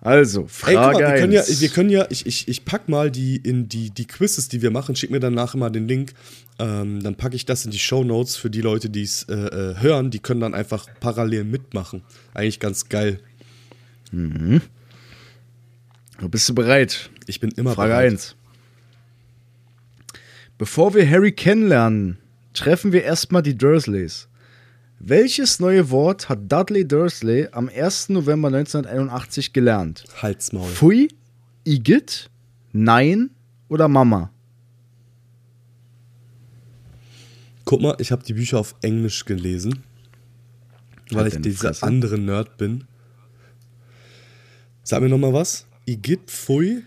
Also, Ey, Frage mal, wir können ja, 1. wir können ja ich, ich, ich pack mal die in die, die Quizzes, die wir machen, schick mir danach immer den Link. Ähm, dann packe ich das in die Show Notes für die Leute, die es äh, äh, hören. Die können dann einfach parallel mitmachen. Eigentlich ganz geil. Bist du bereit? Ich bin immer Frage bereit. 1. Bevor wir Harry kennenlernen, treffen wir erstmal die Dursleys. Welches neue Wort hat Dudley Dursley am 1. November 1981 gelernt? Halsmaul. Pfui, Igitt, Nein oder Mama? Guck mal, ich habe die Bücher auf Englisch gelesen, weil Halt ich deine dieser Fresse. andere Nerd bin. Sag mir noch mal was. Igitt, Pfui,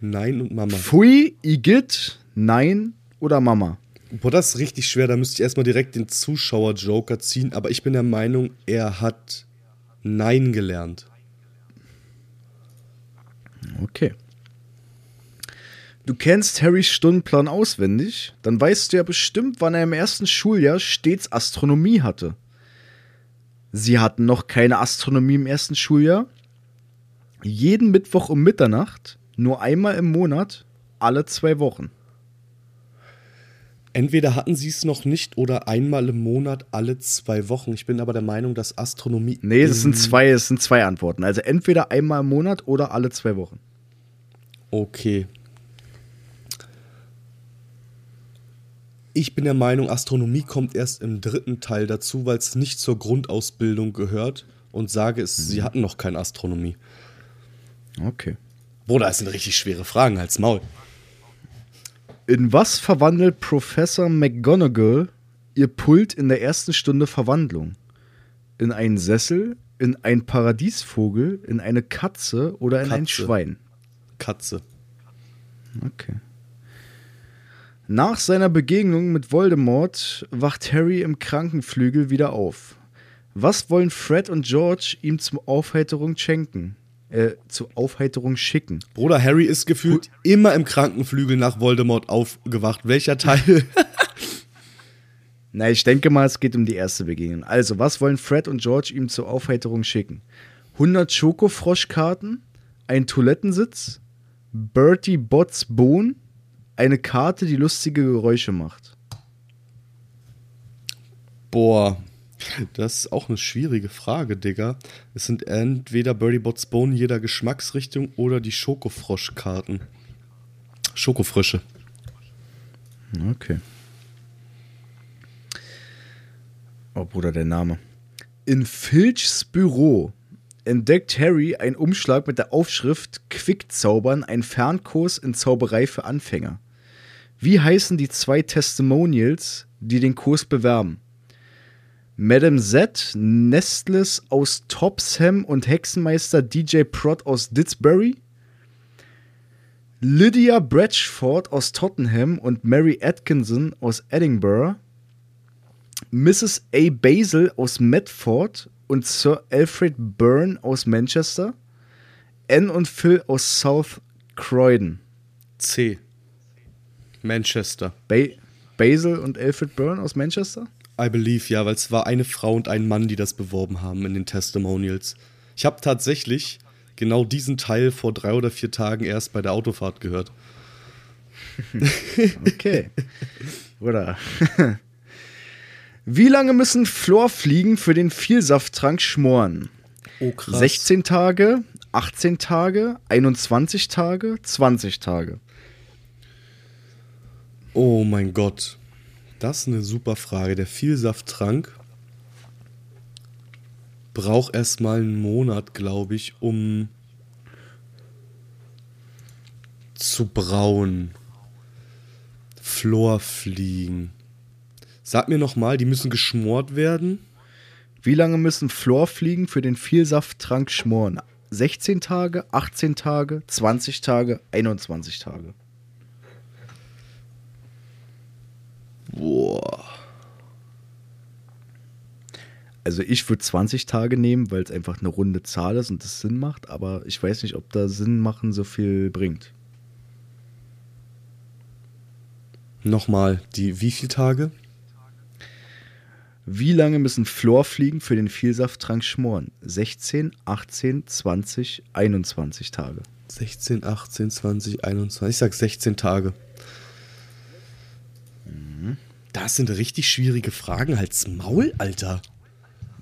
Nein und Mama. Pfui, Igitt, Nein oder Mama? Boah, das ist richtig schwer. Da müsste ich erstmal direkt den Zuschauer-Joker ziehen. Aber ich bin der Meinung, er hat Nein gelernt. Okay. Du kennst Harrys Stundenplan auswendig, dann weißt du ja bestimmt, wann er im ersten Schuljahr stets Astronomie hatte. Sie hatten noch keine Astronomie im ersten Schuljahr. Jeden Mittwoch um Mitternacht, nur einmal im Monat, alle zwei Wochen. Entweder hatten sie es noch nicht oder einmal im Monat alle zwei Wochen. Ich bin aber der Meinung, dass Astronomie. Nee, es sind in- zwei, es sind zwei Antworten. Also entweder einmal im Monat oder alle zwei Wochen. Okay. Ich bin der Meinung, Astronomie kommt erst im dritten Teil dazu, weil es nicht zur Grundausbildung gehört. Und sage es, sie hatten noch keine Astronomie. Okay. Bruder, das sind richtig schwere Fragen als Maul. In was verwandelt Professor McGonagall ihr Pult in der ersten Stunde Verwandlung? In einen Sessel, in einen Paradiesvogel, in eine Katze oder in ein Katze. Schwein? Katze. Okay. Nach seiner Begegnung mit Voldemort wacht Harry im Krankenflügel wieder auf. Was wollen Fred und George ihm zur Aufheiterung schenken? Äh, zur Aufheiterung schicken. Bruder, Harry ist gefühlt immer im Krankenflügel nach Voldemort aufgewacht. Welcher Teil? Na, ich denke mal, es geht um die erste Begegnung. Also, was wollen Fred und George ihm zur Aufheiterung schicken? 100 Schokofroschkarten, ein Toilettensitz, Bertie Botts Bohnen, eine Karte, die lustige Geräusche macht. Boah, das ist auch eine schwierige Frage, Digga. Es sind entweder Birdie Bots Bone jeder Geschmacksrichtung oder die Schokofroschkarten. Schokofrösche. Okay. Oh, Bruder, der Name. In Filchs Büro entdeckt Harry einen Umschlag mit der Aufschrift Quickzaubern, ein Fernkurs in Zauberei für Anfänger. Wie heißen die zwei Testimonials, die den Kurs bewerben? Madame Z, Nestles aus Topsham und Hexenmeister DJ Prot aus Didsbury? Lydia Bradford aus Tottenham und Mary Atkinson aus Edinburgh, Mrs. A. Basil aus Medford und Sir Alfred Byrne aus Manchester, Anne und Phil aus South Croydon. C. Manchester. Ba Basil und Alfred Byrne aus Manchester? I believe, ja, weil es war eine Frau und ein Mann, die das beworben haben in den Testimonials. Ich habe tatsächlich genau diesen Teil vor drei oder vier Tagen erst bei der Autofahrt gehört. Okay. Oder? Wie lange müssen Florfliegen für den Vielsafttrank schmoren? Oh, krass. 16 Tage, 18 Tage, 21 Tage, 20 Tage. Oh mein Gott. Das ist eine super Frage. Der Vielsafttrank braucht erstmal einen Monat, glaube ich, um zu brauen. Florfliegen. Sag mir nochmal, die müssen geschmort werden. Wie lange müssen Florfliegen für den Vielsafttrank schmoren? 16 Tage, 18 Tage, 20 Tage, 21 Tage. Boah. Also ich würde 20 Tage nehmen, weil es einfach eine runde Zahl ist und das Sinn macht, aber ich weiß nicht, ob da Sinn machen so viel bringt. Nochmal, die wie viele Tage? Wie lange müssen Florfliegen für den Vielsafttrank schmoren? 16, 18, 20, 21 Tage. 16, 18, 20, 21. Ich sag 16 Tage. Das sind richtig schwierige Fragen. Halt's Maul, Alter.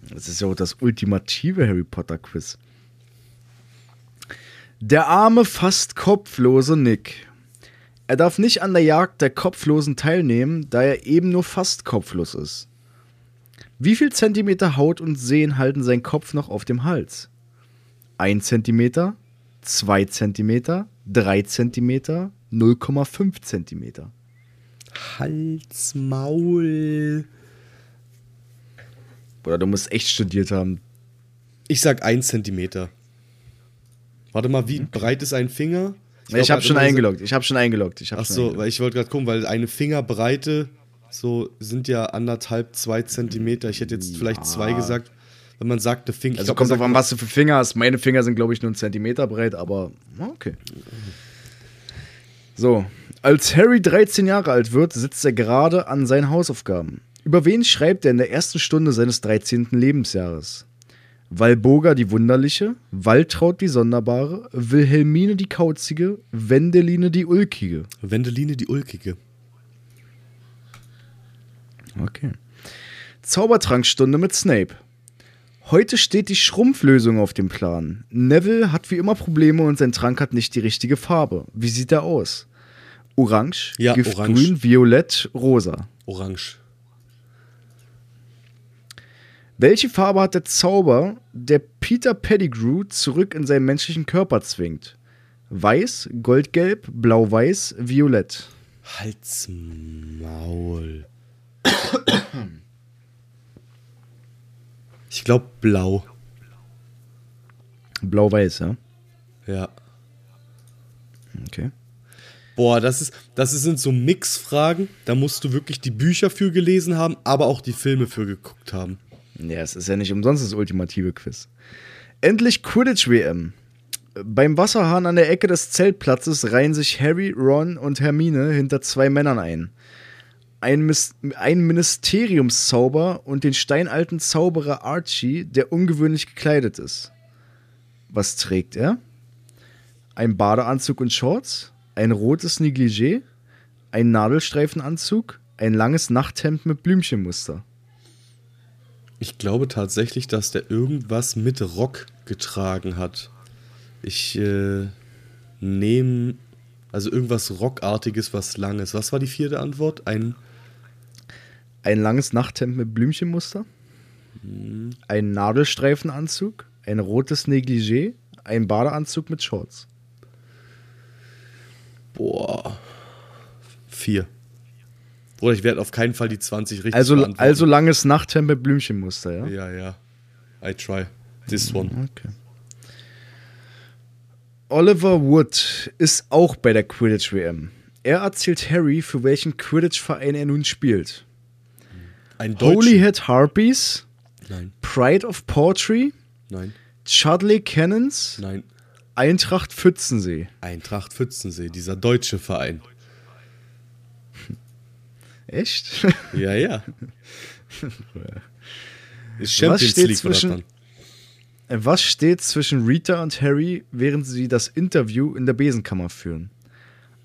Das ist ja auch das ultimative Harry Potter Quiz. Der arme, fast kopflose Nick. Er darf nicht an der Jagd der Kopflosen teilnehmen, da er eben nur fast kopflos ist. Wie viel Zentimeter Haut und Sehen halten sein Kopf noch auf dem Hals? 1 Zentimeter, 2 Zentimeter, 3 Zentimeter, 0,5 Zentimeter. Halt's Maul. Oder du musst echt studiert haben. Ich sag 1 Zentimeter. Warte mal, wie breit ist ein Finger? Ich, ich habe schon immer so- eingeloggt. Ich habe schon eingeloggt. Ich hab Ach schon so, eingeloggt. weil ich wollte gerade gucken, weil eine Fingerbreite so sind ja anderthalb, zwei Zentimeter. Ich hätte jetzt vielleicht zwei gesagt. Wenn man sagt, eine Finger. Also glaub, kommt drauf an, was du für Finger hast. Meine Finger sind, glaube ich, nur einen Zentimeter breit, aber okay. So, als Harry 13 Jahre alt wird, sitzt er gerade an seinen Hausaufgaben. Über wen schreibt er in der ersten Stunde seines 13. Lebensjahres? Walburga die Wunderliche, Waltraud die Sonderbare, Wilhelmine die Kauzige, Wendeline die Ulkige. Wendeline die Ulkige. Okay. Zaubertrankstunde mit Snape. Heute steht die Schrumpflösung auf dem Plan. Neville hat wie immer Probleme und sein Trank hat nicht die richtige Farbe. Wie sieht er aus? Orange, Ja, Giftgrün, orange. Violett, Rosa. Orange. Welche Farbe hat der Zauber, der Peter Pettigrew zurück in seinen menschlichen Körper zwingt? Weiß, Goldgelb, Blau-Weiß, Violett. Halt's Maul. Ich glaube blau. Blau-Weiß, ja? Ja. Okay. Boah, das ist, das sind so Mix-Fragen. Da musst du wirklich die Bücher für gelesen haben, aber auch die Filme für geguckt haben. Ja, es ist ja nicht umsonst das ultimative Quiz. Endlich Quidditch-WM. Beim Wasserhahn an der Ecke des Zeltplatzes reihen sich Harry, Ron und Hermine hinter zwei Männern ein. Ein, Mis ein Ministeriumszauber und den steinalten Zauberer Archie, der ungewöhnlich gekleidet ist. Was trägt er? Ein Badeanzug und Shorts, ein rotes Negligé, ein Nadelstreifenanzug, ein langes Nachthemd mit Blümchenmuster. Ich glaube tatsächlich, dass der irgendwas mit Rock getragen hat. Ich äh, nehme also irgendwas Rockartiges, was langes. Was war die vierte Antwort? Ein Ein langes Nachthemd mit Blümchenmuster, ein Nadelstreifenanzug, ein rotes Negligé, ein Badeanzug mit Shorts. boah vier. Oder ich werde auf keinen Fall die 20 richtig Also, also langes Nachthemd mit Blümchenmuster, ja? ja, ja. I try. This one. Okay. Oliver Wood ist auch bei der Quidditch-WM. Er erzählt Harry, für welchen Quidditch-Verein er nun spielt. Ein. Holyhead Harpies, Nein, Pride of Portree, nein, Chudley Cannons, nein. Eintracht Pfützensee. Eintracht Pfützensee, dieser deutsche Verein. Echt? Ja, ja. Ist Was Champions steht League zwischen-? Was steht zwischen Rita und Harry, während sie das Interview in der Besenkammer führen?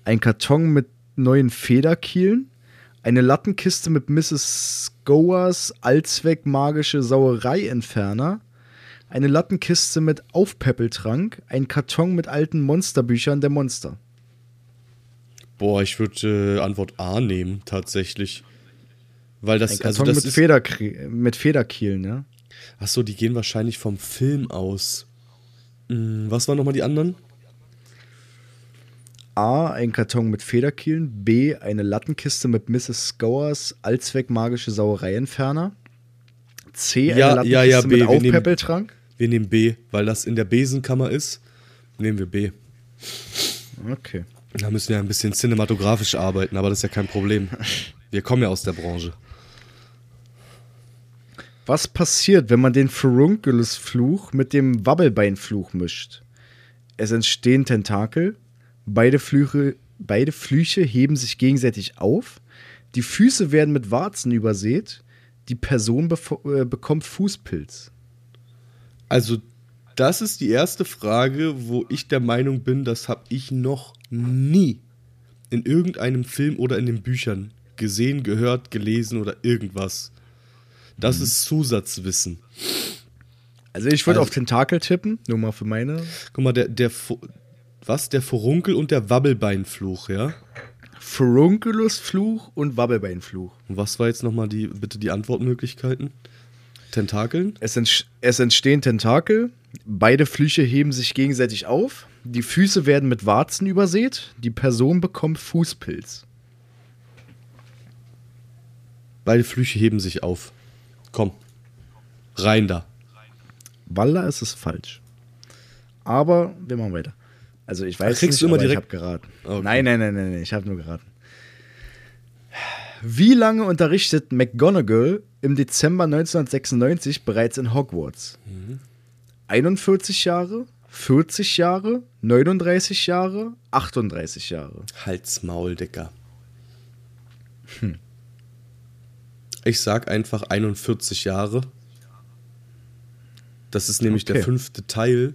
Ein Karton mit neuen Federkielen, eine Lattenkiste mit Mrs. Goers Allzweck magische Sauereientferner, eine Lattenkiste mit Aufpäppeltrank, ein Karton mit alten Monsterbüchern der Monster. Boah, ich würde äh, Antwort A nehmen, tatsächlich. Weil das, Ein also Karton das mit, ist. Federkrie- mit Federkielen, ja? Achso, die gehen wahrscheinlich vom Film aus. Hm, was waren nochmal die anderen? A, ein Karton mit Federkielen. B, eine Lattenkiste mit Mrs. Goers Allzweck magische Sauereientferner. C, eine Ja, Lattenkiste ja, ja, B, mit wir nehmen- Aufpäppeltrank. Wir nehmen B, weil das in der Besenkammer ist. Nehmen wir B. Okay. Da müssen wir ein bisschen cinematografisch arbeiten, aber das ist ja kein Problem. Wir kommen ja aus der Branche. Was passiert, wenn man den Furunculus-Fluch mit dem Wabbelbein-Fluch mischt? Es entstehen Tentakel, beide Flüche, beide Flüche heben sich gegenseitig auf, die Füße werden mit Warzen übersät, die Person äh, bekommt Fußpilz. Also, das ist die erste Frage, wo ich der Meinung bin, das habe ich noch nie in irgendeinem Film oder in den Büchern gesehen, gehört, gelesen oder irgendwas. Das ist Zusatzwissen. Also ich würde Also- auf Tentakel tippen, nur mal für meine. Guck mal, der, der, was? Der Furunkel und der Wabbelbeinfluch, ja? Furunculus-Fluch und Wabbelbein-Fluch. Und was war jetzt nochmal die, bitte die Antwortmöglichkeiten? Tentakeln? Es, ent es entstehen Tentakel, beide Flüche heben sich gegenseitig auf, die Füße werden mit Warzen übersät, die Person bekommt Fußpilz. Beide Flüche heben sich auf. Komm. Rein da. Walla ist es falsch. Aber wir machen weiter. Also ich weiß kriegst nicht, du immer aber ich direkt- habe geraten. Okay. Nein, nein, nein, nein, nein, ich habe nur geraten. Wie lange unterrichtet McGonagall im Dezember 1996 bereits in Hogwarts? 41 Jahre, 40 Jahre, 39 Jahre, 38 Jahre. Halt's Maul, Dicker. Ich sag einfach 41 Jahre. Das ist nämlich der Okay. fünfte Teil,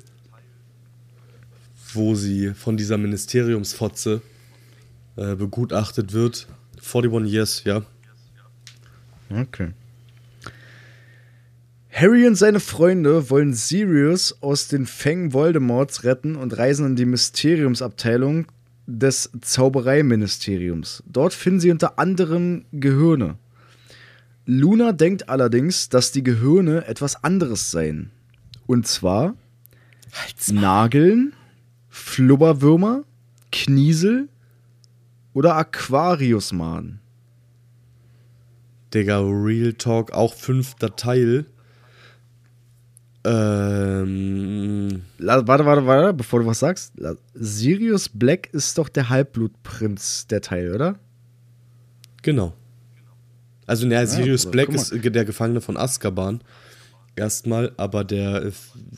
wo sie von dieser Ministeriumsfotze äh, begutachtet wird. 41 Years, ja. Okay. Harry und seine Freunde wollen Sirius aus den Fängen Voldemorts retten und reisen in die Mysteriumsabteilung des Zaubereiministeriums. Dort finden sie unter anderem Gehirne. Luna denkt allerdings, dass die Gehirne etwas anderes seien. Und zwar Nageln, Flubberwürmer, Kniesel oder Aquariusmaden. Digga, Real Talk, auch fünfter Teil. Ähm, La, warte, warte, warte, bevor du was sagst. La, Sirius Black ist doch der Halbblutprinz der Teil, oder? Genau. Also, naja, Sirius aber Black ist der Gefangene von Azkaban. Erstmal, aber der äh,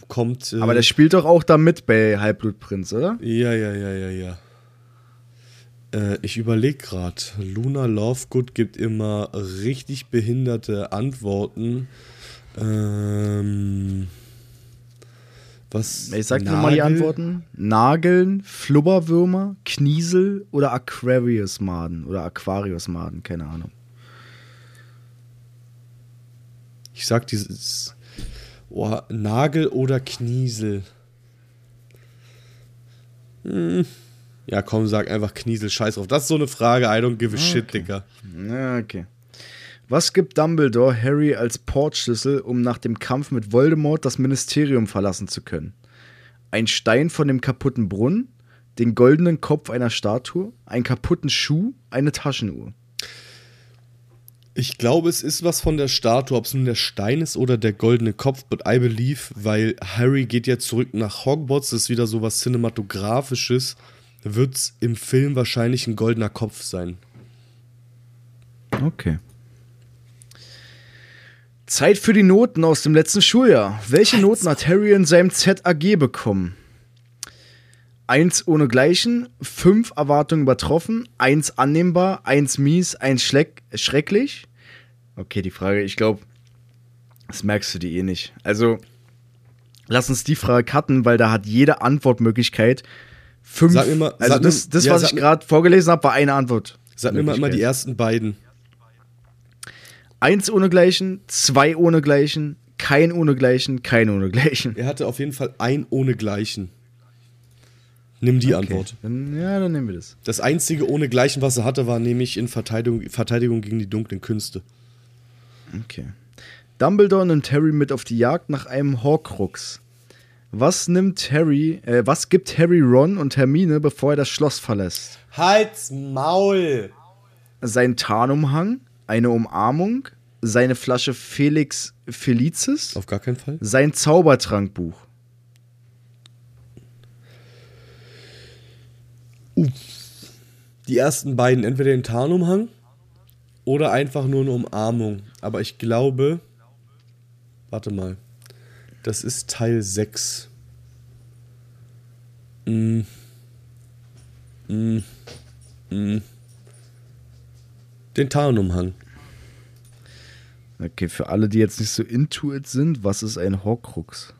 kommt. Äh, Aber der spielt doch auch da mit bei Halbblutprinz, oder? Ja, ja, ja, ja, ja. Äh, ich überlege gerade. Luna Lovegood gibt immer richtig behinderte Antworten. Ähm, was? Ich sag nochmal die? Antworten. Nageln, Flubberwürmer, Kniesel oder Aquariusmaden oder Aquariusmaden, keine Ahnung. Ich sag dieses. Oh, Nagel oder Kniesel? Hm. Ja, komm, sag einfach Kniesel, scheiß drauf. Das ist so eine Frage, I don't give a shit, Digga. Ja, okay. Was gibt Dumbledore Harry als Portschlüssel, um nach dem Kampf mit Voldemort das Ministerium verlassen zu können? Ein Stein von dem kaputten Brunnen, den goldenen Kopf einer Statue, einen kaputten Schuh, eine Taschenuhr. Ich glaube, es ist was von der Statue, ob es nun der Stein ist oder der goldene Kopf, but I believe, weil Harry geht ja zurück nach Hogwarts, das ist wieder so was Cinematografisches, wird es im Film wahrscheinlich ein goldener Kopf sein. Okay. Zeit für die Noten aus dem letzten Schuljahr. Welche Noten hat Harry in seinem ZAG bekommen? Eins ohne Gleichen, fünf Erwartungen übertroffen, eins annehmbar, eins mies, eins schrecklich. Okay, die Frage, ich glaube, das merkst du dir eh nicht. Also, lass uns die Frage cutten, weil da hat jede Antwortmöglichkeit fünf. Sag mir mal- also, das, das ja, was ich gerade vorgelesen habe, war eine Antwort. Sag mir mal immer die ersten beiden. Eins ohne Gleichen, zwei ohne Gleichen, kein ohne Gleichen, kein ohne Gleichen. Er hatte auf jeden Fall ein ohne Gleichen. Nimm die Antwort. Dann, ja, dann nehmen wir das. Das einzige ohne Gleichen, was er hatte, war nämlich in Verteidigung, Verteidigung gegen die dunklen Künste. Okay. Dumbledore nimmt Harry mit auf die Jagd nach einem Horcrux. Was nimmt Harry, äh, was gibt Harry Ron und Hermine, bevor er das Schloss verlässt? Halt's Maul! Sein Tarnumhang, eine Umarmung, seine Flasche Felix Felicis, Auf gar keinen Fall. sein Zaubertrankbuch. Die ersten beiden, entweder den Tarnumhang Oder einfach nur eine Umarmung. Aber ich glaube. Warte mal. Das ist Teil 6. Mm. Mm. Mm. Den Tarnumhang. Okay, für alle, die jetzt nicht so into it sind, was ist ein Horcrux?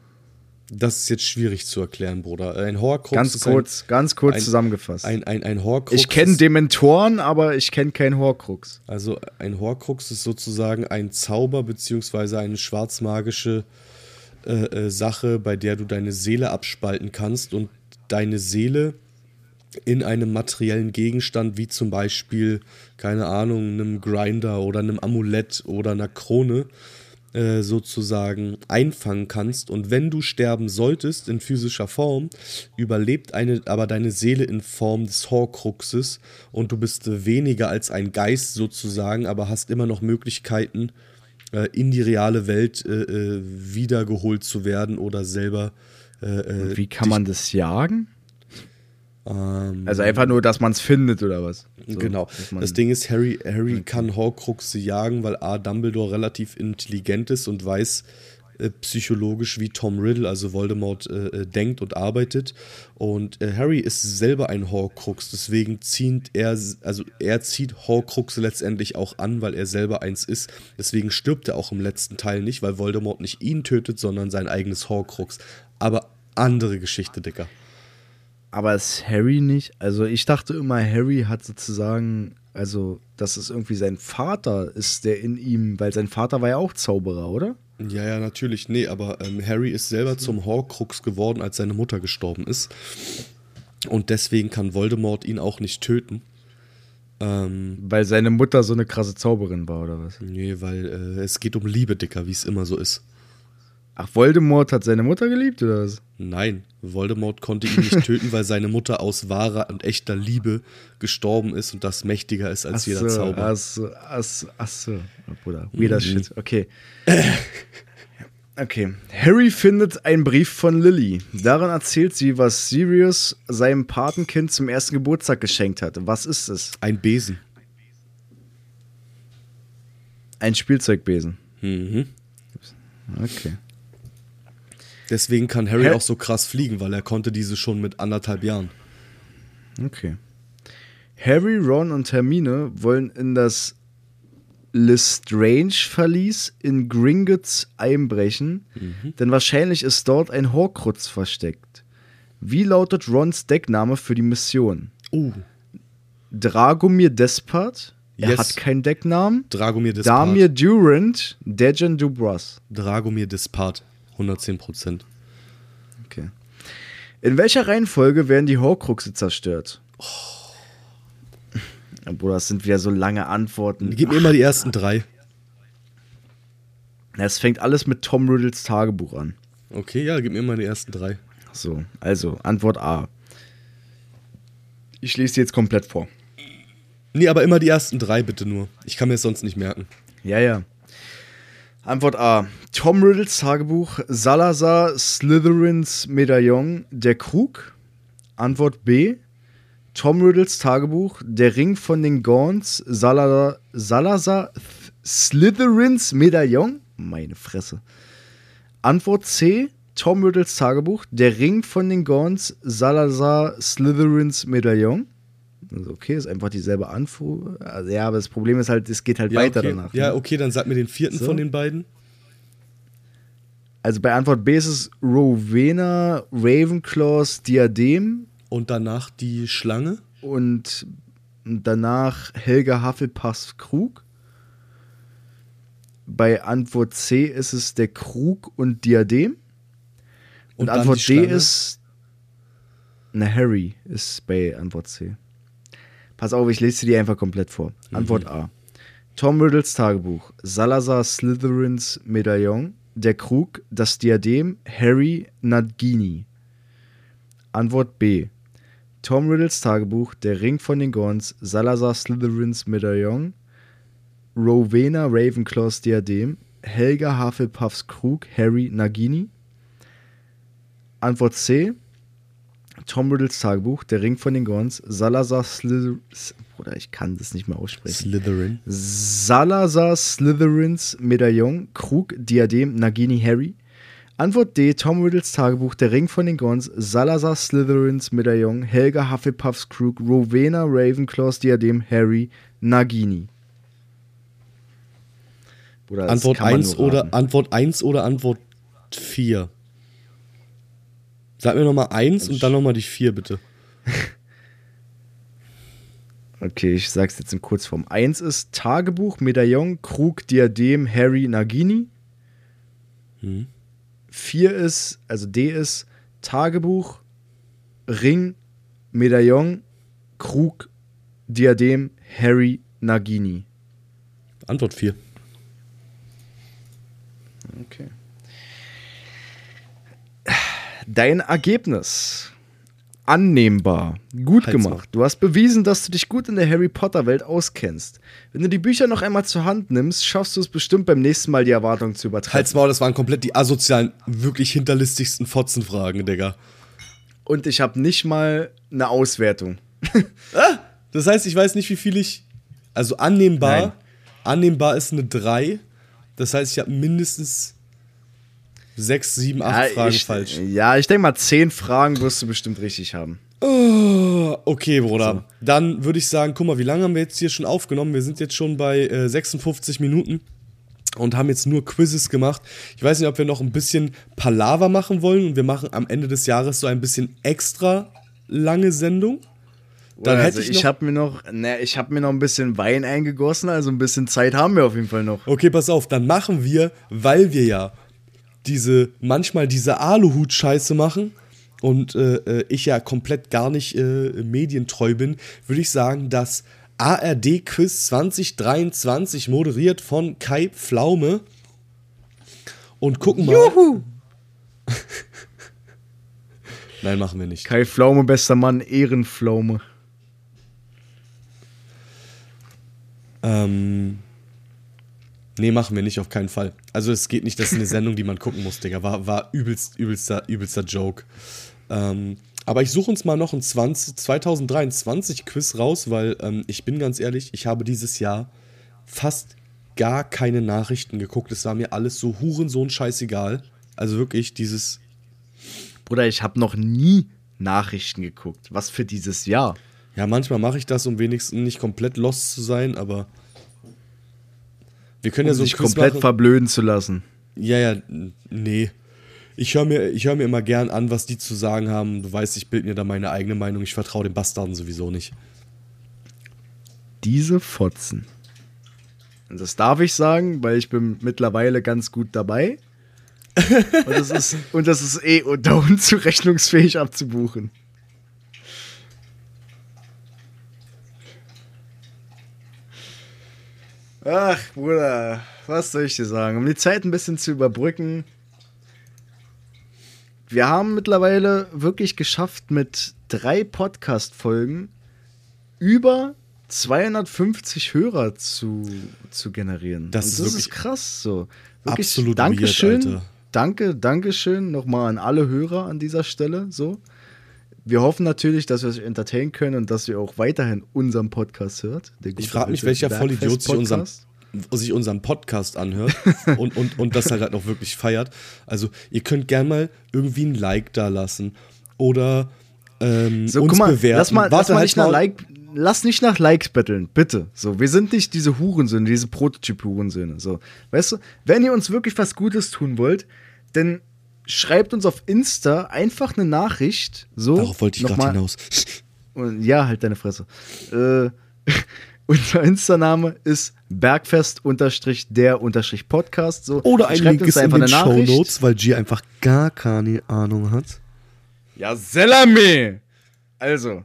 Das ist jetzt schwierig zu erklären, Bruder. Ein Horcrux Ganz ist kurz, ganz kurz ein, zusammengefasst. Ein, ein, ein Horcrux. ich kenne Dementoren, aber ich kenne keinen Horcrux. Also ein Horcrux ist sozusagen ein Zauber beziehungsweise eine schwarzmagische äh, äh, Sache, bei der du deine Seele abspalten kannst und deine Seele in einem materiellen Gegenstand, wie zum Beispiel, keine Ahnung, einem Grinder oder einem Amulett oder einer Krone, äh, sozusagen einfangen kannst. Und wenn du sterben solltest in physischer Form, überlebt eine, aber deine Seele in Form des Horcruxes und du bist äh, weniger als ein Geist sozusagen, aber hast immer noch Möglichkeiten, äh, in die reale Welt äh, äh, wiedergeholt zu werden oder selber. Wie kann man das jagen? Ähm, Also einfach nur, dass man es findet oder was? So, genau. Das Ding ist, Harry, Harry kann Horcruxe jagen, weil A. Dumbledore relativ intelligent ist und weiß äh, psychologisch, wie Tom Riddle, also Voldemort, äh, äh, denkt und arbeitet. Und äh, Harry ist selber ein Horcrux, deswegen zieht er, also er zieht Horcruxe letztendlich auch an, weil er selber eins ist. Deswegen stirbt er auch im letzten Teil nicht, weil Voldemort nicht ihn tötet, sondern sein eigenes Horcrux. Aber andere Geschichte, Dicker. Aber ist Harry nicht? Also ich dachte immer, Harry hat sozusagen, also dass es irgendwie sein Vater ist, der in ihm, weil sein Vater war ja auch Zauberer, oder? Ja, ja, natürlich. Nee, aber ähm, Harry ist selber zum Horcrux geworden, als seine Mutter gestorben ist. Und deswegen kann Voldemort ihn auch nicht töten. Ähm, Weil seine Mutter so eine krasse Zauberin war, oder was? nee, weil äh, es geht um Liebe, Dicker, wie es immer so ist. Ach, Voldemort hat seine Mutter geliebt, oder was? Nein, Voldemort konnte ihn nicht töten, weil seine Mutter aus wahrer und echter Liebe gestorben ist und das mächtiger ist als Ach jeder Zauber. Ach so, ach so, ach so. Oh, Bruder, weirder Mhm. Shit. Okay. Okay. Harry findet einen Brief von Lily. Darin erzählt sie, was Sirius seinem Patenkind zum ersten Geburtstag geschenkt hat. Was ist es? Ein Besen. Ein Spielzeugbesen. Mhm. Okay. Deswegen kann Harry Hä? auch so krass fliegen, weil er konnte diese schon mit anderthalb Jahren. Okay. Harry, Ron und Hermine wollen in das Lestrange-Verlies in Gringotts einbrechen, denn wahrscheinlich ist dort ein Horcrux versteckt. Wie lautet Rons Deckname für die Mission? Uh, Dragomir Despard? Er Yes. hat keinen Decknamen. Dragomir Despard. Damir Durant, Dejan Dubras. Dragomir Despard. 110 Prozent. Okay. In welcher Reihenfolge werden die Horcruxe zerstört? Ja, Bruder, das sind wieder so lange Antworten. Gib mir mal die ersten drei. Es fängt alles mit Tom Riddles Tagebuch an. Okay, ja, gib mir mal die ersten drei. So, also Antwort A. Ich lese die jetzt komplett vor. Nee, aber immer die ersten drei bitte nur. Ich kann mir es sonst nicht merken. Ja, ja. Antwort A. Tom Riddles Tagebuch, Salazar Slytherins Medaillon, der Krug. Antwort B. Tom Riddles Tagebuch, der Ring von den Gaunts, Salazar, Salazar Slytherins Medaillon. Meine Fresse. Antwort C. Tom Riddles Tagebuch, der Ring von den Gaunts, Salazar Slytherins Medaillon. Also okay, ist einfach dieselbe Antwort. Also ja, aber das Problem ist halt, es geht halt Ja, weiter okay. danach. Ja, ne? okay, dann sag mir den vierten So. von den beiden. Also bei Antwort B ist es Rowena Ravenclaws Diadem Und danach die Schlange. und danach Helga Hufflepuffs Krug. Bei Antwort C ist es der Krug und Diadem. Und, dann Antwort D ist. Na, Harry ist bei Antwort C. Pass auf, ich lese dir die einfach komplett vor. Mhm. Antwort A. Tom Riddles Tagebuch. Salazar Slytherins Medaillon. Der Krug, das Diadem, Harry Nagini. Antwort B. Tom Riddles Tagebuch, der Ring von den Gorns, Salazar Slytherins Medaillon, Rowena Ravenclaws Diadem, Helga Hufflepuffs Krug, Harry Nagini. Antwort C. Tom Riddles Tagebuch, Der Ring von den Gorns, Salazar Slytherin, oder ich kann das nicht mehr aussprechen. Slytherin. Salazar Slytherins Medaillon, Krug, Diadem, Nagini, Harry. Antwort D, Tom Riddles Tagebuch, Der Ring von den Gorns, Salazar Slytherins Medaillon, Helga Hufflepuffs Krug, Rowena Ravenclaws Diadem, Harry, Nagini. Bruder, Antwort kann man 1 nur oder. Antwort 1 oder Antwort 4? Sag mir nochmal 1 und dann nochmal die 4, bitte. Okay, ich sag's jetzt in Kurzform. Eins ist Tagebuch, Medaillon, Krug, Diadem, Harry, Nagini. Hm. Vier ist, also D ist Tagebuch, Ring, Medaillon, Krug, Diadem, Harry, Nagini. Antwort 4. Okay. Dein Ergebnis. Annehmbar. Gut Halt's gemacht. Du hast bewiesen, dass du dich gut in der Harry Potter Welt auskennst. Wenn du die Bücher noch einmal zur Hand nimmst, schaffst du es bestimmt beim nächsten Mal die Erwartungen zu übertreffen. Halt's Maul, das waren komplett die asozialen, wirklich hinterlistigsten Fotzenfragen, Digga. Und ich habe nicht mal eine Auswertung. Das heißt, ich weiß nicht, wie viel ich. Also annehmbar. Nein. Annehmbar ist eine 3. Das heißt, ich habe mindestens 6, 7, 8 Fragen ich, falsch. Ja, ich denke mal, zehn Fragen wirst du bestimmt richtig haben. Oh, okay, Bruder. Dann würde ich sagen, guck mal, wie lange haben wir jetzt hier schon aufgenommen? Wir sind jetzt schon bei äh, 56 Minuten und haben jetzt nur Quizzes gemacht. Ich weiß nicht, ob wir noch ein bisschen Palaver machen wollen und wir machen am Ende des Jahres so ein bisschen extra lange Sendung. Dann also hätte ich ich, habe mir noch, ne, ich habe mir noch ein bisschen Wein eingegossen, also ein bisschen Zeit haben wir auf jeden Fall noch. Okay, pass auf, dann machen wir, weil wir ja diese, manchmal diese Aluhut-Scheiße machen und äh, äh, ich ja komplett gar nicht äh, medientreu bin, würde ich sagen, das ARD-Quiz 2023 moderiert von Kai Pflaume. Und gucken mal. Juhu! Nein, machen wir nicht. Kai Pflaume, bester Mann, Ehrenpflaume. Ähm, nee, machen wir nicht, auf keinen Fall. Also es geht nicht, das ist eine Sendung, die man gucken muss, Digga. War, war übelst, übelster, übelster Joke. Ähm, aber ich suche uns mal noch ein 20, 2023 Quiz raus, weil ähm, ich bin ganz ehrlich, ich habe dieses Jahr fast gar keine Nachrichten geguckt. Es war mir alles so hurensohn scheißegal. Also wirklich dieses, Bruder, ich habe noch nie Nachrichten geguckt. Was für dieses Jahr. ja, manchmal mache ich das, um wenigstens nicht komplett lost zu sein, aber wir können Um ja so sich komplett machen. verblöden zu lassen. Ja, ja, nee. Ich höre mir, ich hör mir immer gern an, was die zu sagen haben. Du weißt, ich bilde mir da meine eigene Meinung. Ich vertraue den Bastarden sowieso nicht. Diese Fotzen. Und das darf ich sagen, weil ich bin mittlerweile ganz gut dabei. und, das ist, und das ist eh unter unzurechnungsfähig abzubuchen. Ach, Bruder, was soll ich dir sagen? Um die Zeit ein bisschen zu überbrücken. Wir haben mittlerweile wirklich geschafft, mit drei Podcast-Folgen über 250 Hörer zu, zu generieren. Das ist das ist krass so. Wirklich absolut Dankeschön. weird, Alter. Danke, Dankeschön nochmal an alle Hörer an dieser Stelle. So. Wir hoffen natürlich, dass wir euch entertainen können und dass ihr auch weiterhin unseren Podcast hört. Ich frage mich, welcher Vollidiot sich unseren, sich unseren Podcast anhört und, und, und das halt, halt auch wirklich feiert. Also, ihr könnt gern mal irgendwie ein Like da lassen oder ähm, So, uns guck mal, bewerten. lass mal, lass Warte, mal halt nicht nach Like, lass nicht nach Likes betteln, bitte. So, wir sind nicht diese Hurensöhne, diese Prototyp-Hurensöhne. So, weißt du, wenn ihr uns wirklich was Gutes tun wollt, dann schreibt uns auf Insta einfach eine Nachricht. So, Darauf wollte ich gerade hinaus. Und, ja, halt deine Fresse. Äh, unser Insta-Name ist bergfest-der-podcast. So, Oder ein Link ist in einfach den eine Show Nachricht. Notes, weil G einfach gar keine Ahnung hat. Ja, Selame! Also,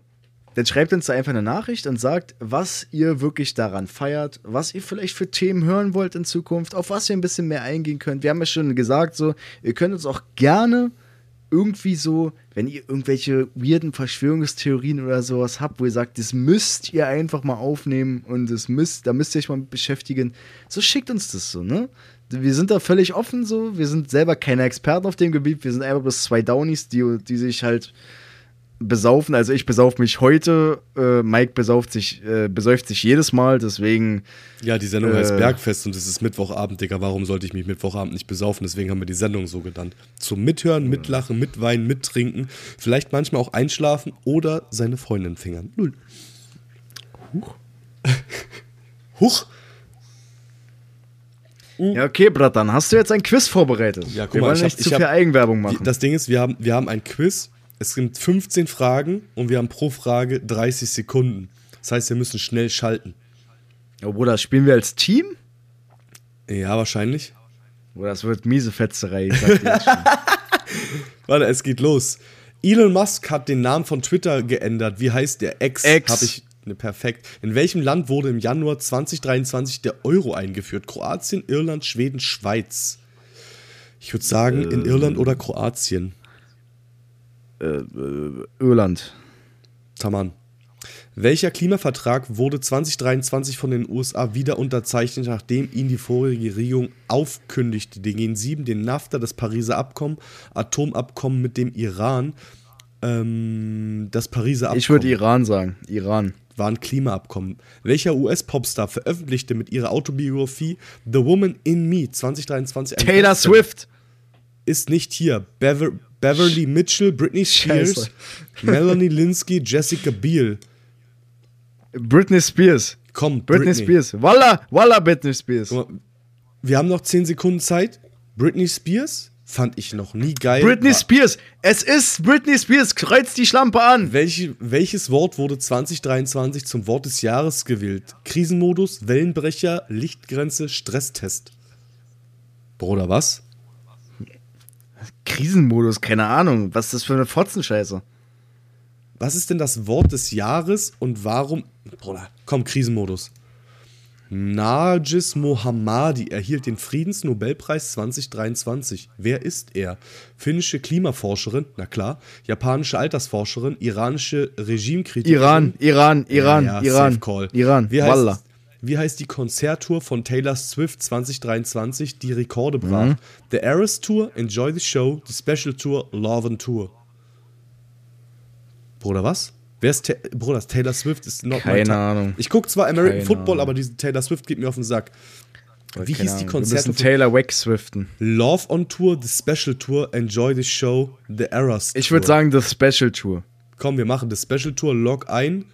dann schreibt uns da einfach eine Nachricht und sagt, was ihr wirklich daran feiert, was ihr vielleicht für Themen hören wollt in Zukunft, auf was ihr ein bisschen mehr eingehen könnt. Wir haben ja schon gesagt, so, ihr könnt uns auch gerne irgendwie so, wenn ihr irgendwelche weirden Verschwörungstheorien oder sowas habt, wo ihr sagt, das müsst ihr einfach mal aufnehmen und das müsst, da müsst ihr euch mal mit beschäftigen, so schickt uns das so, ne? Wir sind da völlig offen so, wir sind selber keine Experten auf dem Gebiet, wir sind einfach bloß zwei Downies, die, die sich halt besaufen. Also ich besauf mich heute, äh, Mike besauft sich, äh, besäuft sich jedes Mal, deswegen. Ja, die Sendung Äh. heißt Bergfest und es ist Mittwochabend, Digga. Warum sollte ich mich Mittwochabend nicht besaufen? Deswegen haben wir die Sendung so genannt. Zum Mithören, Mitlachen, Mitweinen, Mittrinken, vielleicht manchmal auch einschlafen oder seine Freundin fingern. Null. Huch. Huch. Ja, okay, Bratan, hast du jetzt ein Quiz vorbereitet? Ja, guck wir mal, wollen ich hab- nicht ich zu hab- viel Eigenwerbung machen. Das Ding ist, wir haben, wir haben ein Quiz. Es sind 15 Fragen und wir haben pro Frage 30 Sekunden. Das heißt, wir müssen schnell schalten. oh, Bruder, spielen wir als Team? Ja, wahrscheinlich. Bruder, das wird miese Fetzerei. Ich sag jetzt schon. Warte, es geht los. Elon Musk hat den Namen von Twitter geändert. Wie heißt der? X. X. Hab ich. Ne, perfekt. In welchem Land wurde im Januar 2023 der Euro eingeführt? Kroatien, Irland, Schweden, Schweiz. Ich würde sagen, in Irland oder Kroatien. Irland. Taman. Welcher Klimavertrag wurde 2023 von den USA wieder unterzeichnet, nachdem ihn die vorherige Regierung aufkündigte? Den G7, den NAFTA, das Pariser Abkommen, Atomabkommen mit dem Iran. Ähm, das Pariser Abkommen Ich würde Iran sagen. Iran. war ein Klimaabkommen. Welcher US-Popstar veröffentlichte mit ihrer Autobiografie The Woman in Me 2023 einen Taylor? Swift. Ist nicht hier. Bever Beverly Mitchell, Britney Spears. Melanie Linsky, Jessica Biel. Britney Spears. Komm, Britney, Spears. Walla, Walla Britney Spears. Wir haben noch 10 Sekunden Zeit. Britney Spears fand ich noch nie geil. Britney War- Spears. Es ist Britney Spears. Kreuz die Schlampe an. Welche, welches Wort wurde 2023 zum Wort des Jahres gewählt? Krisenmodus, Wellenbrecher, Lichtgrenze, Stresstest. Bruder, was? Krisenmodus, keine Ahnung. Was ist das für eine Fotzenscheiße? Was ist denn das Wort des Jahres und warum. Bruder, komm, Krisenmodus. Nargis Mohammadi erhielt den Friedensnobelpreis 2023. Wer ist er? Finnische Klimaforscherin, na klar. Japanische Altersforscherin, iranische Regimekritikerin. Iran, Iran, Iran, Ja, ja, Iran. safe call. Iran, Wie Wallah. Wie heißt die Konzerttour von Taylor Swift 2023, die Rekorde brach? Mhm. The Eras Tour, Enjoy the Show, die Special Tour, Love and Tour. Bruder, was? Wer ist Ta Bruder, Taylor Swift ist not my Keine. Ahnung. Ich gucke zwar American Keine Football, Ahnung. aber diese Taylor Swift geht mir auf den Sack. Wie Keine hieß die Ahnung. Wir Taylor wegswiften. Love on Tour, The Special Tour, Enjoy the Show, The Eras Ich Tour. würde sagen, The Special Tour. Komm, wir machen das Special Tour Log ein.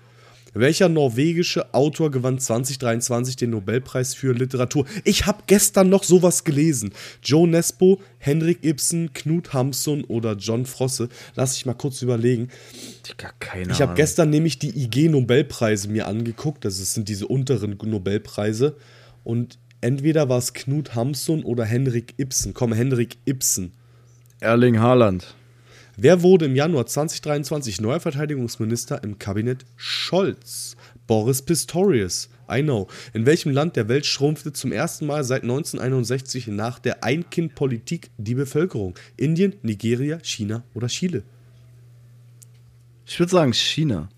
Welcher norwegische Autor gewann 2023 den Nobelpreis für Literatur? Ich habe gestern noch sowas gelesen. Joe Nesbo, Henrik Ibsen, Knut Hamsun oder John Frosse. Lass ich mal kurz überlegen. Digga, keine Ich habe gestern nämlich die IG-Nobelpreise mir angeguckt. Das sind diese unteren Nobelpreise. Und entweder war es Knut Hamsun oder Henrik Ibsen. Komm, Henrik Ibsen. Erling Haaland. Wer wurde im Januar 2023 neuer Verteidigungsminister im Kabinett Scholz? Boris Pistorius. I know. In welchem Land der Welt schrumpfte zum ersten Mal seit 1961 nach der Ein-Kind-Politik die Bevölkerung? Indien, Nigeria, China oder Chile? Ich würde sagen China.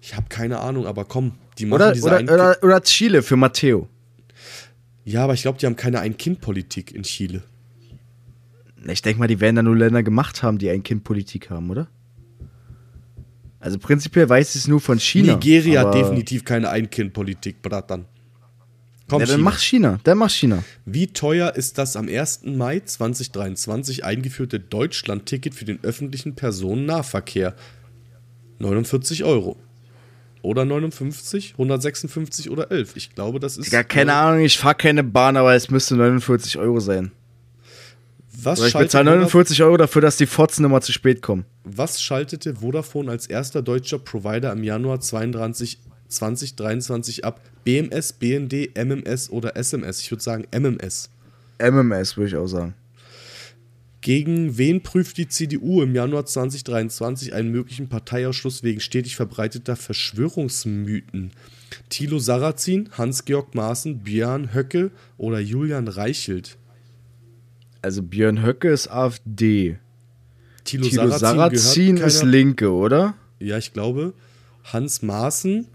Ich habe keine Ahnung, aber komm, die machen Oder, diese oder, oder, oder Chile für Matteo. Ja, aber ich glaube, die haben keine Ein-Kind-Politik in Chile. Ich denke mal, die werden da nur Länder gemacht haben, die ein Kind Politik haben, oder? Also prinzipiell weiß ich es nur von China. Nigeria hat definitiv keine Ein-Kind-Politik, Bratan. Komm, Ja, dann China. mach China. Dann mach China. Wie teuer ist das am 1. Mai 2023 eingeführte Deutschland-Ticket für den öffentlichen Personennahverkehr? 49 Euro. Oder 59, 156 oder 11. Ich glaube, das ist. Digga, keine Ahnung, ich fahr keine Bahn, aber es müsste 49 Euro sein. Was, Oder ich bezahle Vodaf- 49 Euro dafür, dass die Fotzen immer zu spät kommen. was schaltete Vodafone als erster deutscher Provider im Januar 32, 2023 ab? BMS, BND, MMS oder SMS? Ich würde sagen MMS. MMS, würde ich auch sagen. Gegen wen prüft die CDU im Januar 2023 einen möglichen Parteiausschluss wegen stetig verbreiteter Verschwörungsmythen? Thilo Sarrazin, Hans-Georg Maaßen, Björn Höcke oder Julian Reichelt? Also Björn Höcke ist AfD. Thilo, Tilo Sarrazin, Sarrazin gehört ist keiner- Linke, oder? Ja, ich glaube. Hans Maaßen,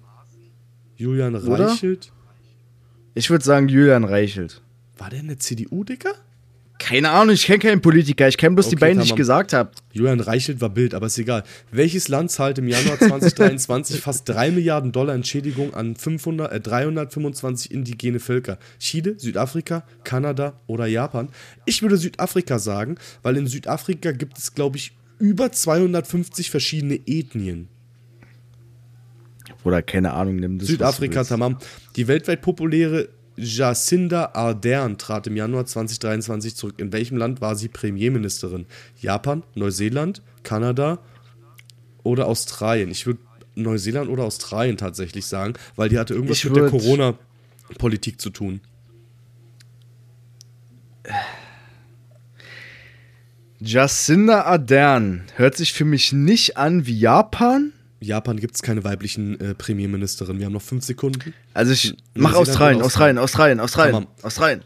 Julian Oder? Reichelt. Ich würde sagen Julian Reichelt. War der in der CDU, Dicker? Keine Ahnung, ich kenne keinen Politiker. Ich kenne bloß die Okay, beiden, die ich gesagt habe. Julian Reichelt war Bild, aber ist egal. Welches Land zahlt im Januar 2023 fast 3 Milliarden Dollar Entschädigung an 500, äh, 325 indigene Völker? Chile, Südafrika, Kanada oder Japan? Ich würde Südafrika sagen, weil in Südafrika gibt es, glaube ich, über 250 verschiedene Ethnien. Oder keine Ahnung, nimm das. Südafrika, tamam. Die weltweit populäre Jacinda Ardern trat im Januar 2023 zurück. In welchem Land war sie Premierministerin? Japan, Neuseeland, Kanada oder Australien? Ich würde Neuseeland oder Australien tatsächlich sagen, weil die hatte irgendwas Ich mit der Corona-Politik zu tun. Jacinda Ardern hört sich für mich nicht an wie Japan. Japan gibt es keine weiblichen äh, Premierministerinnen. Wir haben noch fünf Sekunden. Also ich mach Australien, Australien, Australien, Australien. Australien.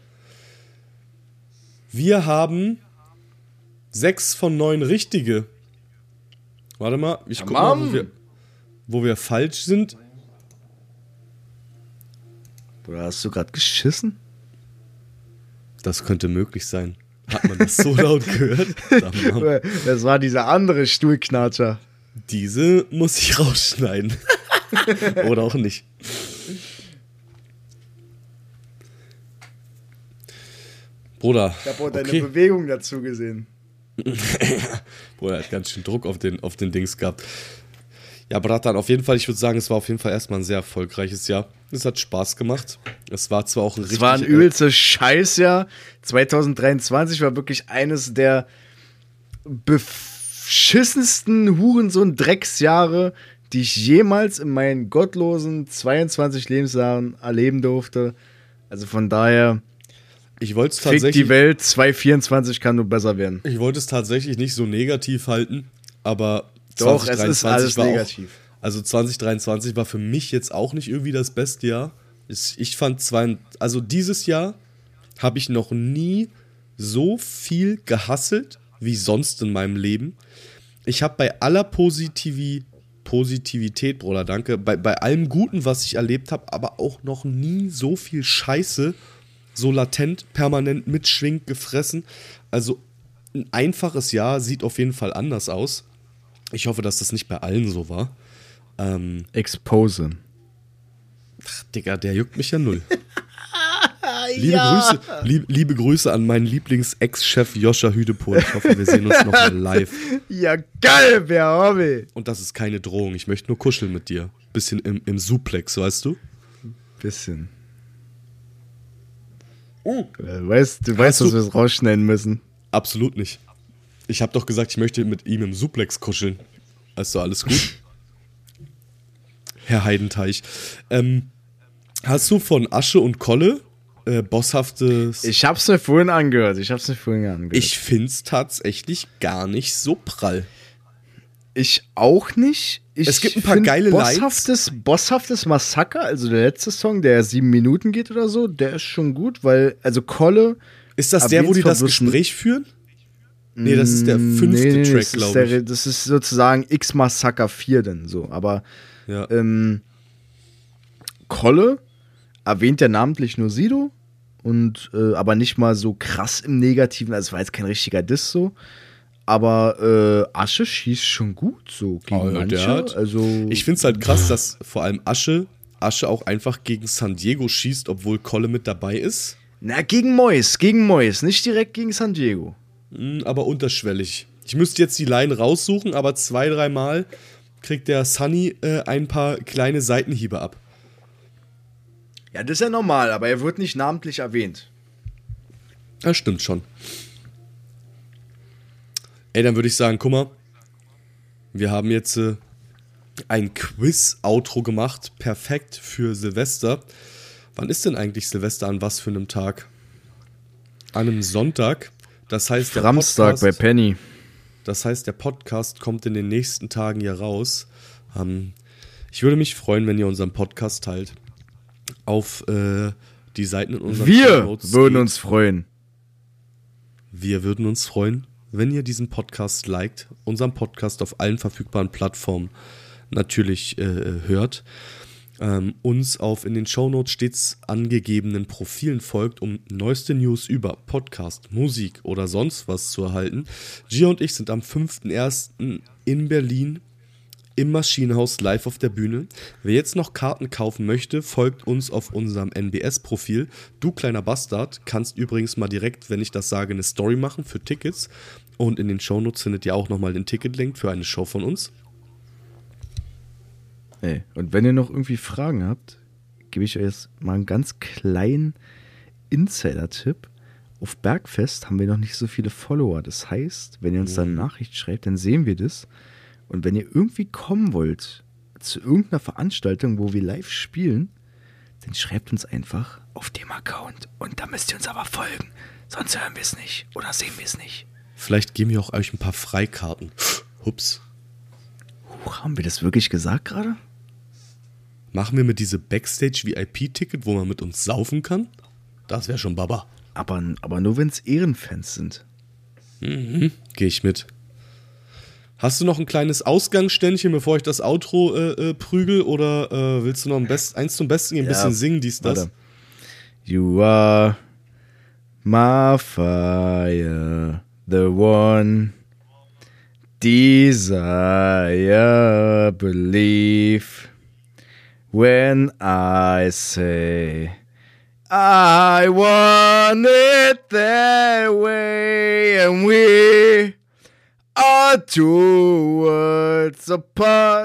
Wir haben sechs von neun richtige. Warte mal, ich guck mal, wo wir, wo wir falsch sind. Oder hast du gerade geschissen? Das könnte möglich sein. Hat man das so laut gehört? Das war dieser andere Stuhlknatscher. Diese muss ich rausschneiden. Oder auch nicht. Bruder, Ich habe auch deine okay. Bewegung dazu gesehen. Bruder, er hat ganz schön Druck auf den, auf den Dings gehabt. Ja, Bratan, auf jeden Fall, ich würde sagen, es war auf jeden Fall erstmal ein sehr erfolgreiches Jahr. Es hat Spaß gemacht. Es war zwar auch ein Es war ein äh, übelstes Scheißjahr. 2023 war wirklich eines der beschissensten Hurensohn-Drecksjahre, die ich jemals in meinen gottlosen 22 Lebensjahren erleben durfte. Also von daher, Ich wollte es tatsächlich. die Welt, 2024 kann nur besser werden. Ich wollte es tatsächlich nicht so negativ halten, aber Doch, es ist alles war negativ. Auch, also 2023 war für mich jetzt auch nicht irgendwie das beste Jahr. Ich, ich fand zwei, also dieses Jahr habe ich noch nie so viel gehasselt wie sonst in meinem Leben. Ich habe bei aller Positivi, Positivität, Bruder, danke, bei, bei allem Guten, was ich erlebt habe, aber auch noch nie so viel Scheiße so latent, permanent mitschwingt, gefressen. Also ein einfaches Jahr sieht auf jeden Fall anders aus. Ich hoffe, dass das nicht bei allen so war. Ähm, Expose. ach, Digga, der juckt mich ja null. Liebe, Grüße, lieb, liebe Grüße an meinen Lieblings-Ex-Chef Joscha Hüdepohl. Ich hoffe, wir sehen uns noch mal live. Ja, geil, wer Hobby. Und das ist keine Drohung. Ich möchte nur kuscheln mit dir. Bisschen im, im Suplex, weißt du? Bisschen. Äh, Weißt, du weißt, dass wir es rausschneiden müssen. Absolut nicht. Ich habe doch gesagt, ich möchte mit ihm im Suplex kuscheln. Also alles gut. Herr Heidenteich. Ähm, hast du von Asche und Kolle äh, bosshaftes. Ich hab's mir vorhin angehört. Ich hab's mir vorhin angehört. Ich find's tatsächlich gar nicht so prall. Ich auch nicht. Ich Es gibt ein paar geile bosshaftes, bosshaftes Massaker, also der letzte Song, der sieben Minuten geht oder so, der ist schon gut, weil, also Kolle. Ist das der, wo die das Gespräch führen? Nee, das ist der fünfte Nee, nee, Track, glaube der- ich. Das ist sozusagen X Massaker 4 denn so. Aber Ja. ähm, Kolle erwähnt ja namentlich nur Sido und äh, aber nicht mal so krass im Negativen. Also es war jetzt kein richtiger Diss so. Aber äh, Asche schießt schon gut so gegen Oh, manche. hat- also Ich find's halt krass, dass vor allem Asche, Asche auch einfach gegen San Diego schießt, obwohl Kolle mit dabei ist. na gegen Mois, gegen Mois, nicht direkt gegen San Diego. Mm, aber unterschwellig. Ich müsste jetzt die Line raussuchen, aber zwei, dreimal kriegt der Sunny äh, ein paar kleine Seitenhiebe ab. Ja, das ist ja normal, aber er wird nicht namentlich erwähnt. Das stimmt schon. Ey, dann würde ich sagen, guck mal, wir haben jetzt äh, ein Quiz-Outro gemacht, perfekt für Silvester. Wann ist denn eigentlich Silvester an was für einem Tag? An einem Sonntag. Das heißt, der Samstag bei Podcast- Penny. Das heißt, der Podcast kommt in den nächsten Tagen hier raus. Ähm, ich würde mich freuen, wenn ihr unseren Podcast teilt. Auf äh, die Seiten in unseren Wir würden geht. uns freuen. Wir würden uns freuen, wenn ihr diesen Podcast liked, unseren Podcast auf allen verfügbaren Plattformen natürlich äh, hört. ähm, uns auf in den Shownotes stets angegebenen Profilen folgt, um neueste News über Podcast, Musik oder sonst was zu erhalten. Gia und ich sind am 5.1. in Berlin im Maschinenhaus live auf der Bühne. Wer jetzt noch Karten kaufen möchte, folgt uns auf unserem NBS-Profil. Du kleiner Bastard kannst übrigens mal direkt, wenn ich das sage, eine Story machen für Tickets. Und in den Shownotes findet ihr auch nochmal den Ticketlink für eine Show von uns. Ey, und wenn ihr noch irgendwie Fragen habt, gebe ich euch jetzt mal einen ganz kleinen Insider-Tipp. Auf Bergfest haben wir noch nicht so viele Follower. Das heißt, wenn ihr uns da eine Nachricht schreibt, dann sehen wir das. Und wenn ihr irgendwie kommen wollt zu irgendeiner Veranstaltung, wo wir live spielen, dann schreibt uns einfach auf dem Account. Und da müsst ihr uns aber folgen. Sonst hören wir es nicht oder sehen wir es nicht. Vielleicht geben wir auch euch ein paar Freikarten. Hups. Huch, haben wir das wirklich gesagt gerade? Machen wir mit diese Backstage-VIP-Ticket, wo man mit uns saufen kann? Das wäre schon Baba. Aber, aber nur, wenn es Ehrenfans sind. Gehe ich mit. Hast du noch ein kleines Ausgangsständchen, bevor ich das Outro äh, äh, prügel? Oder äh, willst du noch ein Best eins zum Besten gehen, ein Ja, bisschen singen, dies, das? Warte. You are my fire, the one desire, believe. When I say I want it that way, and we are two words apart.